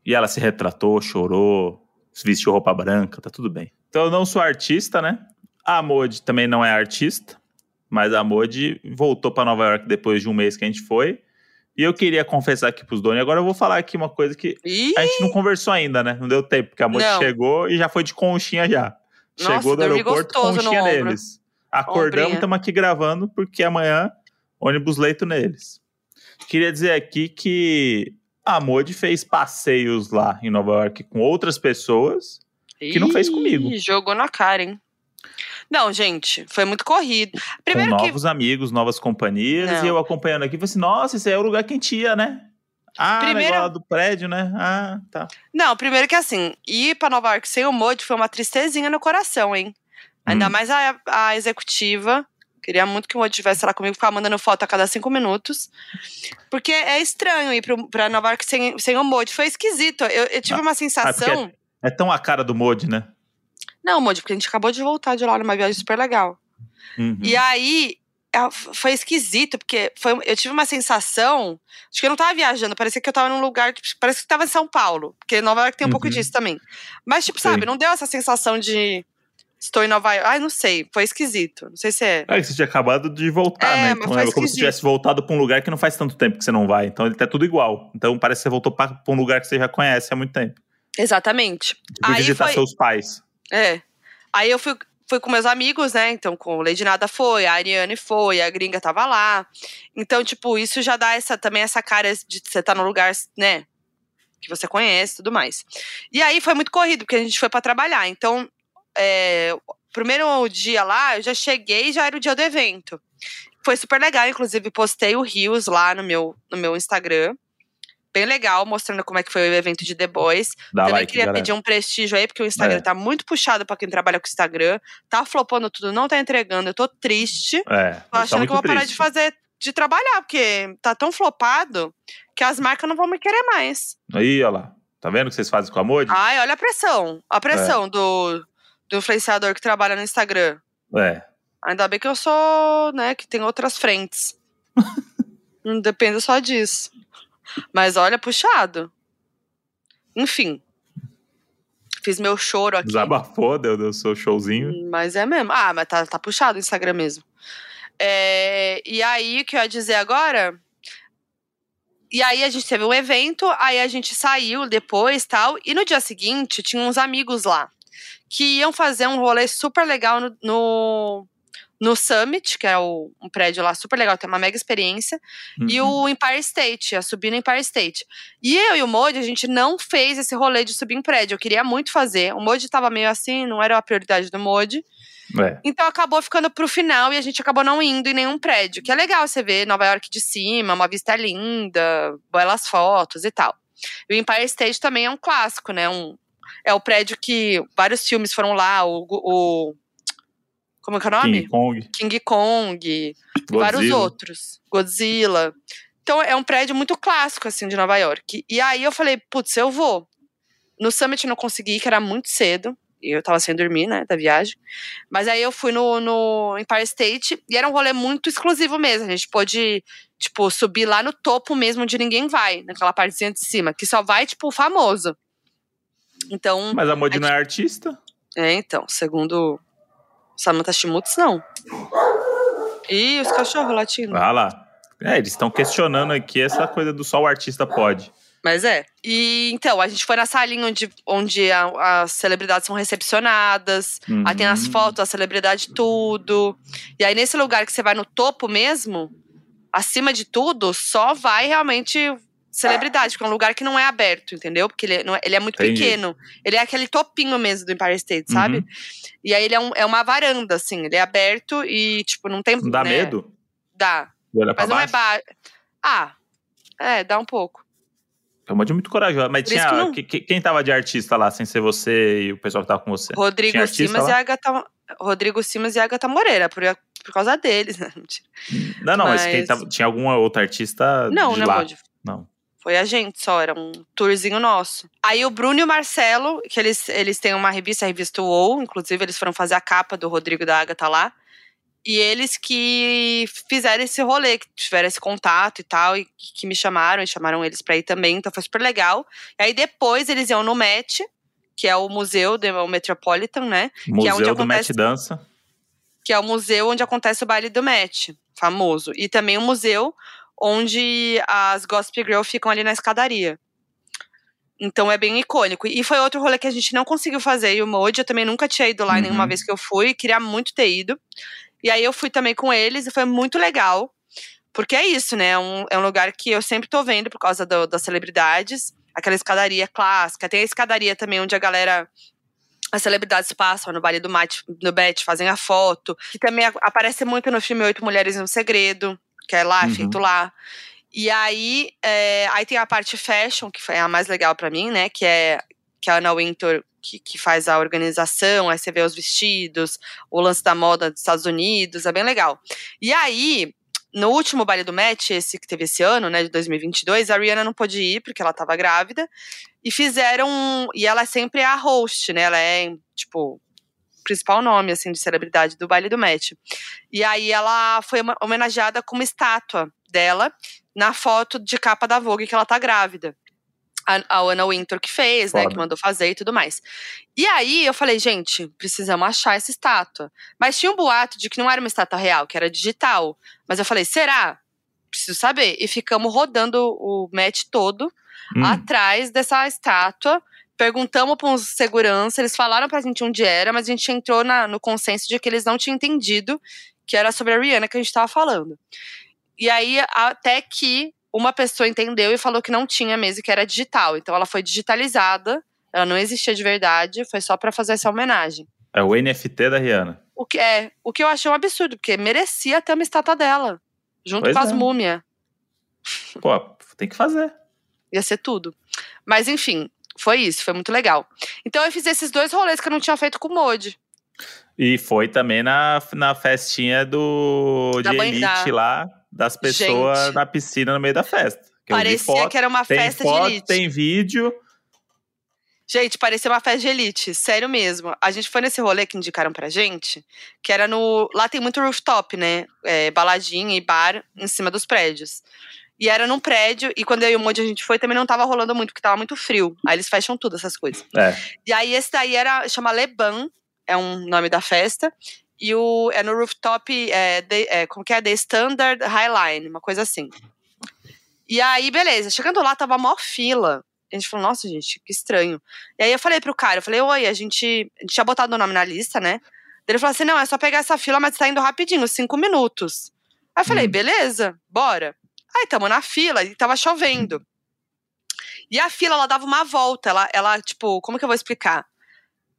E ela se retratou, chorou, vestiu roupa branca, tá tudo bem. Então eu não sou artista, né? A Modi também não é artista, mas a Modi voltou pra Nova York depois de um mês que a gente foi. E eu queria confessar aqui pros donos. Agora eu vou falar aqui uma coisa que Ih, a gente não conversou ainda, né? Não deu tempo, porque a Modi chegou e já foi de conchinha já. Nossa, Chegou do aeroporto, conchinha neles. Acordamos estamos aqui gravando, porque amanhã ônibus leito neles. Queria dizer aqui que a Modi fez passeios lá em Nova York com outras pessoas. que não fez Ih, comigo. Jogou na cara, hein? Não, gente, foi muito corrido. com Primeiro que. novos amigos, novas companhias. Não. E eu acompanhando aqui, falei assim, nossa, esse é o lugar que a gente ia, né? Ah, Primeiro- negócio do prédio, né? Ah, tá. Não, primeiro que assim, ir pra Nova York sem o Modi foi uma tristezinha no coração, hein? Ainda Hum. mais a, a executiva. Queria muito que o Modi estivesse lá comigo, ficar mandando foto a cada cinco minutos. Porque é estranho ir pro, pra Nova York sem, sem o Modi. Foi esquisito. Eu, eu tive Ah, uma Ah, sensação. é, é tão a cara do Modi, né? Não, Modi, porque a gente acabou de voltar de lá numa viagem super legal. Uhum. E aí, é, foi esquisito, porque foi, eu tive uma sensação. Acho que eu não tava viajando, parecia que eu tava num lugar. tipo, parece que eu tava em São Paulo. Porque Nova York tem um pouco Uhum. disso também. Mas, tipo, sabe, não deu essa sensação de. Estou em Nova York. Ai, não sei. Foi esquisito. Não sei se é. É que você tinha acabado de voltar, É, né? Então foi é como se tivesse voltado pra um lugar que não faz tanto tempo que você não vai. Então ele tá tudo igual. Então parece que você voltou pra, pra um lugar que você já conhece há muito tempo. Exatamente. Fui Aí visitar foi- seus pais. É. Aí eu fui, fui com meus amigos, né? Então, com o Lady Nada foi, a Ariane foi, a gringa tava lá. Então, tipo, isso já dá essa, também essa cara de você estar tá num lugar, né? Que você conhece tudo mais. E aí foi muito corrido, porque a gente foi pra trabalhar. Então, é, primeiro dia lá, eu já cheguei já era o dia do evento. Foi super legal, inclusive postei o Rios lá no meu, no meu Instagram. Bem legal, mostrando como é que foi o evento de The Boys. Dá Também like, queria galera. pedir um prestígio aí, porque o Instagram É. tá muito puxado pra quem trabalha com o Instagram. Tá flopando tudo, não tá entregando. Eu tô triste. É, Tô tá achando muito que eu vou parar triste. de fazer, de trabalhar, porque tá tão flopado que as marcas não vão me querer mais. Aí, olha lá. Tá vendo o que vocês fazem com a Modi? Ai, olha a pressão. A pressão É. do, do influenciador que trabalha no Instagram. É. Ainda bem que eu sou, né, que tem outras frentes. não depende só disso. Mas olha, puxado. Enfim. Fiz meu choro aqui. Desabafou, deu, deu seu showzinho. Mas é mesmo. Ah, mas tá, tá puxado o Instagram mesmo. É, e aí, o que eu ia dizer agora? E aí a gente teve um evento, aí a gente saiu depois tal. E no dia seguinte, tinha uns amigos lá que iam fazer um rolê super legal no, no, no Summit, que é o, um prédio lá super legal, tem uma mega experiência. E Uhum. o Empire State, a subir no Empire State. E eu e o Modi, a gente não fez esse rolê de subir em prédio. Eu queria muito fazer. O Modi tava meio assim, não era a prioridade do Modi. É. Então acabou ficando pro final e a gente acabou não indo em nenhum prédio. Que é legal você ver Nova York de cima, uma vista linda, belas fotos e tal. E o Empire State também é um clássico, né? Um, é o prédio que vários filmes foram lá, o. o como é que é o nome? King Kong, King Kong e vários Godzilla. outros. Godzilla. Então é um prédio muito clássico, assim, de Nova York. E aí eu falei, putz, eu vou. No Summit eu não consegui, que era muito cedo. E eu tava sem dormir, né, da viagem. Mas aí eu fui no, no Empire State e era um rolê muito exclusivo mesmo. A gente pôde, tipo, subir lá no topo mesmo onde ninguém vai, naquela partezinha de cima, que só vai, tipo, o famoso. Então, Mas a Modi não é artista? é, então, segundo Samantha Schmutz, não. Ih, os cachorros latindo. Vai lá. É, eles estão questionando aqui essa coisa do só o artista pode. Mas é. E então, a gente foi na salinha onde, onde a- as celebridades são recepcionadas. Aí tem as Uhum. fotos da celebridade, tudo. E aí, nesse lugar que você vai no topo mesmo, acima de tudo, só vai realmente celebridade, porque é um lugar que não é aberto, entendeu? Porque ele, não é, ele é muito Entendi. pequeno. Ele é aquele topinho mesmo do Empire State, sabe? Uhum. E aí ele é, um- é uma varanda, assim, ele é aberto e, tipo, não tem. Não dá né? medo? Dá. De Mas não é baixo? Ah, é, dá um pouco. A Modi é muito corajosa. Mas Por tinha. que não- que- que- quem tava de artista lá, sem ser você e o pessoal que tava com você? Rodrigo Simas lá? e a Agatha. Rodrigo Simas e Agatha Moreira, por, por causa deles, né? Não, não, mas, quem Mas- tava, tinha alguma outra artista Não, de né, lá? Modi? Não. Foi a gente só, era um tourzinho nosso. Aí o Bruno e o Marcelo, que eles, eles têm uma revista, a revista UOL, inclusive eles foram fazer a capa do Rodrigo da Agatha lá. E eles que fizeram esse rolê, que tiveram esse contato e tal, e que que me chamaram, e chamaram eles pra ir também, então foi super legal. E aí depois eles iam no MET, que é o museu, do Metropolitan, né? Museu onde do acontece- Met Dança. que é o museu onde acontece o baile do Met, famoso. E também o museu onde as Gossip Girl ficam ali na escadaria. Então é bem icônico. E foi outro rolê que a gente não conseguiu fazer. E o Modi, eu também nunca tinha ido lá Uhum. nenhuma vez que eu fui. Queria muito ter ido. E aí eu fui também com eles e foi muito legal. Porque é isso, né? É um, é um lugar que eu sempre tô vendo por causa do- das celebridades. Aquela escadaria clássica. Tem a escadaria também onde a galera as celebridades passam no baile do Mate, no Bet, fazem a foto. Que também aparece muito no filme Oito Mulheres no Segredo, que é lá, Uhum. feito lá. E aí, é, aí tem a parte fashion, que foi a mais legal pra mim, né? Que é que é a Anna Wintour que, que faz a organização, aí você vê os vestidos, o lance da moda dos Estados Unidos, é bem legal. E aí, no último baile do match, esse que teve esse ano, né, de 2022, a Rihanna não pôde ir porque ela tava grávida, e fizeram, e ela é sempre a host, né, ela é, tipo, principal nome, assim, de celebridade do baile do match. E aí ela foi homenageada com uma estátua dela na foto de capa da Vogue que ela tá grávida a, Anna Wintour que fez, Foda. né? Que mandou fazer e tudo mais. E aí eu falei, gente, precisamos achar essa estátua. Mas tinha um boato de que não era uma estátua real, que era digital. Mas eu falei, será? Preciso saber. E ficamos rodando o match todo hum. atrás dessa estátua. Perguntamos para uns segurança, eles falaram pra gente onde era, mas a gente entrou na, no consenso de que eles não tinham entendido que era sobre a Rihanna que a gente tava falando. E aí, até que uma pessoa entendeu e falou que não tinha mesmo, que era digital. Então ela foi digitalizada, ela não existia de verdade, foi só para fazer essa homenagem. É o NFT da Rihanna. O que é, o que eu achei um absurdo, porque merecia ter uma estátua dela, junto pois com as é. múmias. Pô, tem que fazer. Ia ser tudo. Mas enfim, foi isso, foi muito legal. Então eu fiz esses dois rolês que eu não tinha feito com o Modi. E foi também na, na festinha do de Elite lá das pessoas Gente, na piscina no meio da festa. Que parecia foto, que era uma festa foto, de elite. Tem vídeo. Gente, parecia uma festa de elite, sério mesmo. A gente foi nesse rolê que indicaram pra gente, que era no. Lá tem muito rooftop, né? É, baladinha e bar em cima dos prédios. E era num prédio, e quando eu e o Monte a gente foi, também não tava rolando muito, porque tava muito frio. Aí eles fecham tudo, essas coisas. É. E aí esse daí era, chama Leban, é um nome da festa. E o, é no rooftop, é, de, é, como que é? The Standard Highline, uma coisa assim. E aí, beleza. Chegando lá, tava a maior fila. A gente falou, nossa, gente, que estranho. E aí eu falei pro cara, eu falei, oi, a gente, a gente tinha botado o nome na lista, né? Ele falou assim, não, é só pegar essa fila, mas tá indo rapidinho, cinco minutos. Aí eu falei, hum. beleza, bora. Aí tamo na fila e tava chovendo. E a fila, ela dava uma volta, ela, ela tipo, como que eu vou explicar?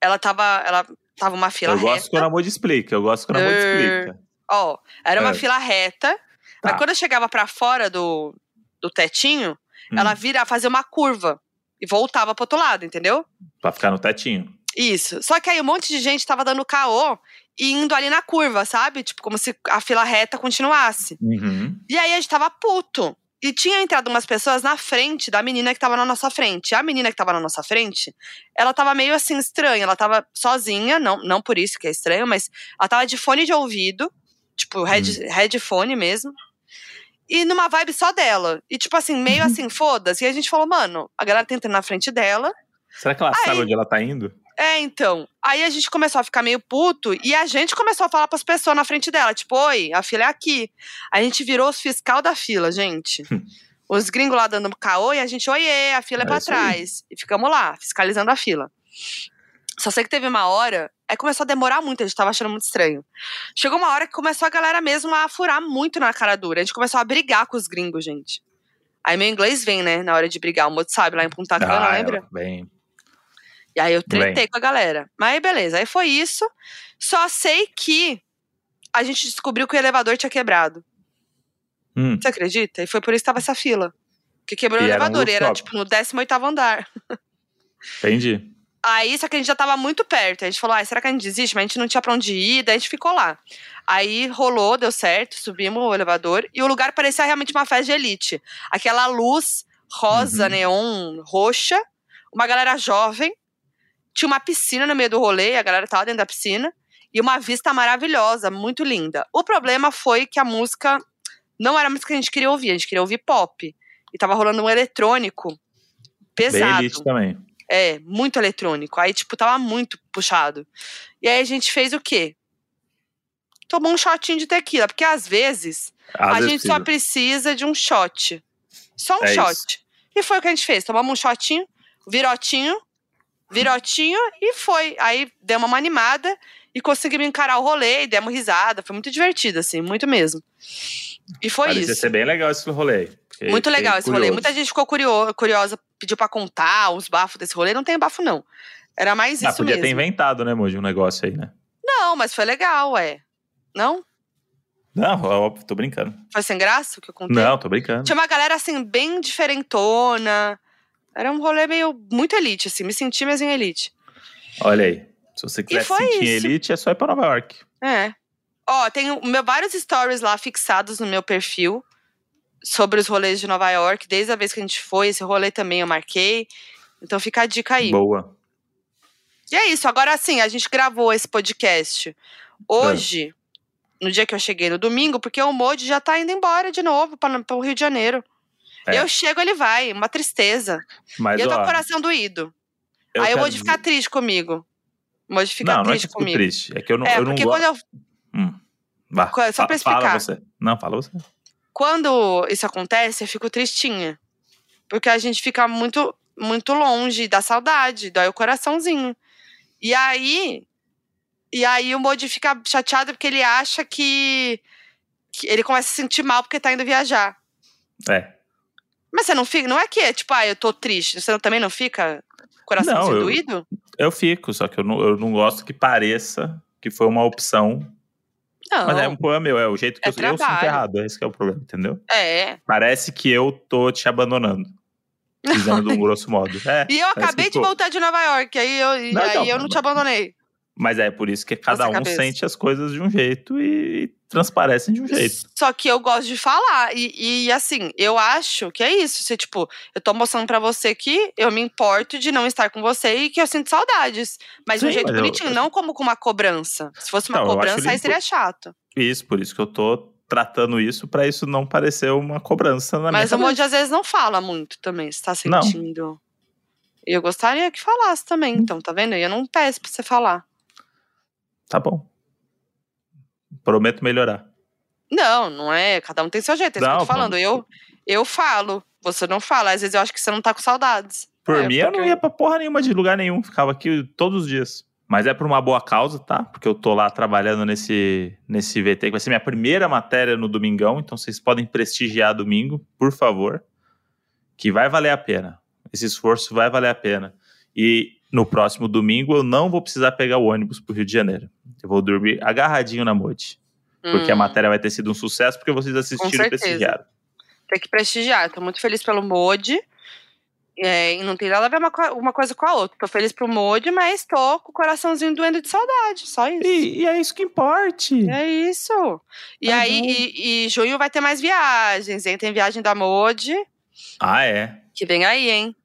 Ela tava, ela Tava uma fila eu reta. Eu gosto quando a Moody explica, eu gosto quando a Moody explica. Ó, era uma é. fila reta, tá. mas quando eu chegava para fora do, do tetinho, hum. ela vira fazer uma curva e voltava pro outro lado, entendeu? Pra ficar no tetinho. Isso. Só que aí um monte de gente tava dando caô e indo ali na curva, sabe? Tipo, como se a fila reta continuasse. Uhum. E aí a gente tava puto. E tinha entrado umas pessoas na frente da menina que tava na nossa frente. A menina que tava na nossa frente, ela tava meio assim estranha. Ela tava sozinha, não, não por isso que é estranho, mas ela tava de fone de ouvido, tipo, head, hum. headphone mesmo. E numa vibe só dela. E tipo assim, meio uhum. assim, foda-se. E a gente falou, mano, a galera tá entrando na frente dela. Será que ela Aí, sabe onde ela tá indo? É, então. Aí a gente começou a ficar meio puto e a gente começou a falar pras pessoas na frente dela, tipo, oi, a fila é aqui. A gente virou os fiscal da fila, gente. os gringos lá dando caô e a gente, oiê, a fila é, é pra trás. Aí. E ficamos lá, fiscalizando a fila. Só sei que teve uma hora, aí começou a demorar muito, a gente tava achando muito estranho. Chegou uma hora que começou a galera mesmo a furar muito na cara dura. A gente começou a brigar com os gringos, gente. Aí meu inglês vem, né, na hora de brigar. O moço sabe, lá em Punta Cana, ah, lembra? E aí eu tretei Bem. com a galera. Mas aí beleza, aí foi isso. Só sei que a gente descobriu que o elevador tinha quebrado. Hum. Você acredita? E foi por isso que tava essa fila. Que quebrou e o elevador, era, um era tipo no 18 andar. Entendi. Aí, só que a gente já tava muito perto. A gente falou, ah, será que a gente desiste? Mas a gente não tinha pra onde ir, daí a gente ficou lá. Aí rolou, deu certo, subimos o elevador e o lugar parecia realmente uma festa de elite. Aquela luz rosa, uhum. neon, roxa, uma galera jovem, tinha uma piscina no meio do rolê, a galera tava dentro da piscina, e uma vista maravilhosa, muito linda. O problema foi que a música não era a música que a gente queria ouvir, a gente queria ouvir pop. E tava rolando um eletrônico pesado. Bem elite também. É, muito eletrônico. Aí, tipo, tava muito puxado. E aí a gente fez o quê? Tomou um shotinho de tequila, porque às vezes às a vezes gente precisa. só precisa de um shot. Só um é shot. Isso. E foi o que a gente fez. Tomamos um shotinho, virotinho, virotinho e foi. Aí demos uma animada e conseguimos encarar o rolê e demos risada. Foi muito divertido, assim, muito mesmo. E foi Parecia isso. ser bem legal esse rolê. Muito legal esse curioso. rolê. Muita gente ficou curioso, curiosa, pediu pra contar os bafos desse rolê. Não tem bafo, não. Era mais ah, isso podia mesmo. ter inventado, né, Moji, um negócio aí, né? Não, mas foi legal, ué. Não? Não, óbvio, tô brincando. Foi sem graça o que eu contei? Não, tô brincando. Tinha uma galera, assim, bem diferentona Era um rolê meio muito elite, assim. Me senti mesmo em elite. Olha aí. Se você quiser sentir em isso. elite, é só ir pra Nova York. É. Ó, tem meu, vários stories lá fixados no meu perfil sobre os rolês de Nova York, desde a vez que a gente foi. Esse rolê também eu marquei. Então fica a dica aí. Boa. E é isso. Agora sim, a gente gravou esse podcast hoje, no dia que eu cheguei no domingo, porque o Modi já tá indo embora de novo para o Rio de Janeiro. É. Eu chego, ele vai. Uma tristeza. Mas, e eu tô ó, com o coração doído. eu aí o quero Modi fica triste comigo. O Modi fica não, não é que triste eu fico comigo. triste. É que eu não, é, eu não porque gosto. quando, eu- Hum. Co- só pra Fa- Fala explicar. você. Não, fala você. quando isso acontece, eu fico tristinha. Porque a gente fica muito, muito longe da saudade, dói o coraçãozinho. E aí. E aí o Modi fica chateado porque ele acha que, que ele começa a se sentir mal porque tá indo viajar. É. Mas você não fica. Não é que é tipo, ah, eu tô triste. Você não- também não fica coraçãozinho Não, eu- doído? Eu fico, só que eu não, eu não gosto que pareça que foi uma opção. Não. Mas é um problema meu, é o jeito que É eu, eu sinto errado. É esse que é o problema, entendeu? É. Parece que eu tô te abandonando. Dizendo de um grosso modo. É, E eu acabei que de ficou. voltar de Nova York. Aí eu, Não, aí então, eu não te abandonei. Mas é por isso que cada Nossa um cabeça. sente as coisas de um jeito e, transparecem de um jeito. Só que eu gosto de falar. E, e, assim, eu acho que é isso. Você, tipo, eu tô mostrando pra você que eu me importo de não estar com você e que eu sinto saudades. Mas de um Sim, jeito mas eu- bonitinho, não como com uma cobrança. Se fosse uma Não, cobrança, aí seria chato. Isso, por isso que eu tô tratando isso pra isso não parecer uma cobrança na Mas o minha Moji às vezes não fala muito também, se tá Não. sentindo. E eu gostaria que falasse também, então, tá vendo? E eu não peço pra você falar. Tá bom. Prometo melhorar. Não, não é. Cada um tem seu jeito. É isso que eu Não, tô falando. mas- Eu, eu falo. Você não fala. Às vezes eu acho que você não tá com saudades. Por É, mim, eu não porque- ia pra porra nenhuma de lugar nenhum. Ficava aqui todos os dias. Mas é por uma boa causa, tá? Porque eu tô lá trabalhando nesse, nesse VT, que vai ser minha primeira matéria no domingão. Então vocês podem prestigiar domingo, por favor. Que vai valer a pena. Esse esforço vai valer a pena. E no próximo domingo eu não vou precisar pegar o ônibus pro Rio de Janeiro. Eu vou dormir agarradinho na Modi. Porque a Hum. matéria vai ter sido um sucesso, porque vocês assistiram e prestigiaram. Tem que prestigiar. Tô muito feliz pelo Modi. É, e não tem nada a ver uma, uma coisa com a outra. Tô feliz pro Modi, mas tô com o coraçãozinho doendo de saudade. Só isso. E, e é isso que importe. É isso. E Tá aí, e, e junho vai ter mais viagens, hein? Tem viagem da Modi, Ah, é. que vem aí, hein?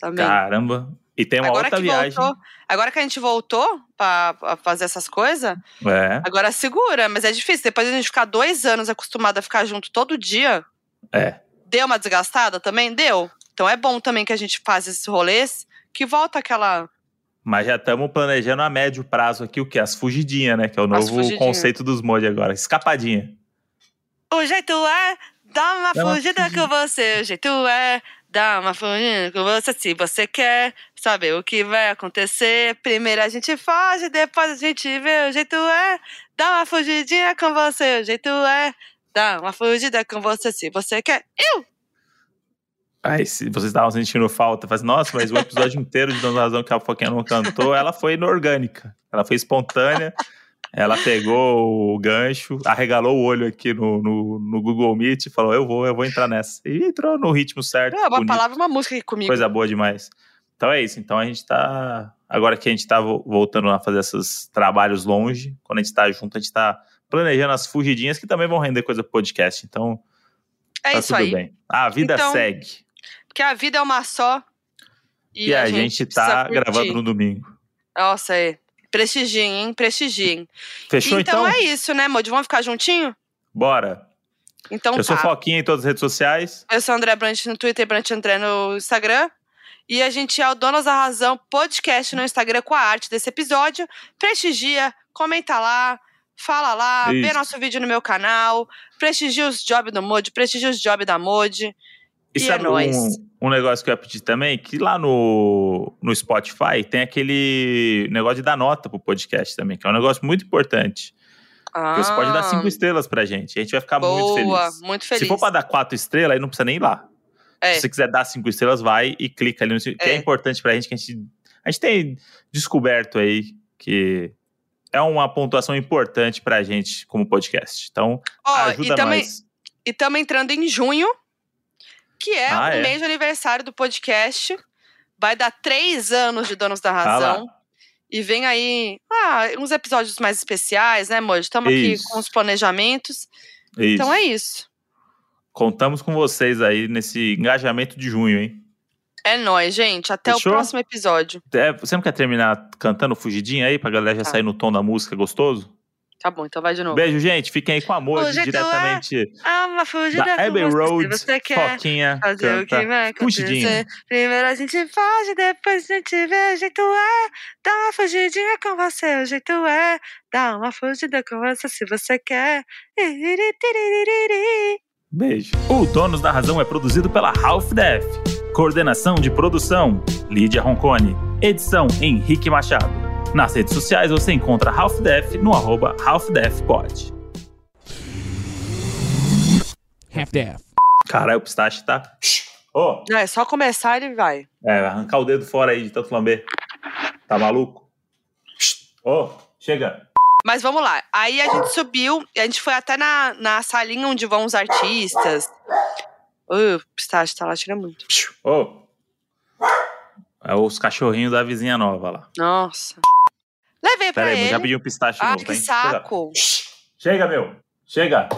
Também. Caramba. E tem uma agora outra que viagem. voltou, agora que a gente voltou pra, pra fazer essas coisas, É, agora segura, mas é difícil. Depois de a gente ficar dois anos acostumado a ficar junto todo dia, é. deu uma desgastada também? Deu. Então é bom também que a gente faz esses rolês, que volta aquela. Mas já estamos planejando a médio prazo aqui o quê? As fugidinhas, né? Que é o novo conceito dos mod agora. Escapadinha. O jeito é dar uma Dá uma fugida com você. O jeito é dar uma fugida com você. Se você quer saber o que vai acontecer, primeiro a gente foge, depois a gente vê. O jeito é dar uma fugidinha com você. O jeito é dar uma fugida com você. Se você quer. Ai, se vocês estavam sentindo falta, faz, nossa, mas o episódio inteiro de Dona Razão que a Foquinha não cantou, ela foi inorgânica. Ela foi espontânea. Ela pegou o gancho, arregalou o olho aqui no, no, no Google Meet e falou: Eu vou, eu vou entrar nessa. E entrou no ritmo certo. É uma bonito. palavra, uma música aqui comigo. Coisa boa demais. Então é isso. Então a gente tá. Agora que a gente tá vo- voltando a fazer esses trabalhos longe, quando a gente tá junto, a gente tá planejando as fugidinhas que também vão render coisa pro podcast. Então é tá isso tudo aí. bem. A vida Então, segue. Porque a vida é uma só. E, a, gente, tá precisa curtir. gravando no domingo. Nossa, é. Prestigiem, hein? Prestigiem. Fechou então, então? é isso, né, Modi? Vamos ficar juntinho? Bora. Então eu sou tá. Foquinha em todas as redes sociais. Eu sou André Brant no Twitter, Brant André no Instagram. E a gente é o Donas da Razão podcast no Instagram com a arte desse episódio. Prestigia, comenta lá, fala lá, vê Isso. nosso vídeo no meu canal, prestigia os jobs do Modi, prestigia os jobs da Modi. E, E é sabe nóis. um, um negócio que eu ia pedir também? Que lá no, no Spotify tem aquele negócio de dar nota pro podcast também, que é um negócio muito importante. Porque você pode dar cinco estrelas pra gente. A gente vai ficar muito Ah. Boa, feliz. muito feliz. Se for pra dar quatro estrelas, aí não precisa nem ir lá. É. Se você quiser dar cinco estrelas, vai e clica ali no que é É. importante pra gente, que a gente, a gente tem descoberto aí que é uma pontuação importante pra gente como podcast. Então, Ó, ajuda e também nós. estamos entrando em junho, que é Ah, o é? mês de aniversário do podcast. vai dar três anos de Donos da Ah. Razão. e vem aí ah, uns episódios mais especiais, né, Moji? Estamos aqui com os planejamentos. Isso. Então é isso. Contamos com vocês aí nesse engajamento de junho, hein? É nóis, gente. Até Fechou? o próximo episódio. É, você não quer terminar cantando fugidinha aí pra galera já Tá. sair no tom da música gostoso? Tá bom, então vai de novo. Beijo, gente. Fiquem aí com tu é diretamente Ah, uma fugida da com Abbey Road. se você quer. Foquinha Fazer o que canta vai acontecer. Primeiro a gente foge, depois a gente vê. O jeito é dar uma fugidinha com você. O jeito é dar uma fugida com você se você quer. Beijo. O Donos da Razão é produzido pela Half Def. Coordenação de produção: Lídia Roncone. Edição: Henrique Machado. Nas redes sociais você encontra Half Def no arroba HalfDefPod. Half-Death. Caralho, o pistache tá. Ô, Não, é só começar e vai. é, arrancar o dedo fora aí de tanto lamber. Tá maluco? Ô, chega. Mas vamos lá. Aí a gente subiu, a gente foi até na, na salinha onde vão os artistas. Uh, o pistache tá lá, tira muito. Ô. É os cachorrinhos da vizinha nova lá. Nossa. Levei pra Pera ele. já pedi um pistache Ah, novo, que hein? saco. Chega, meu. Chega.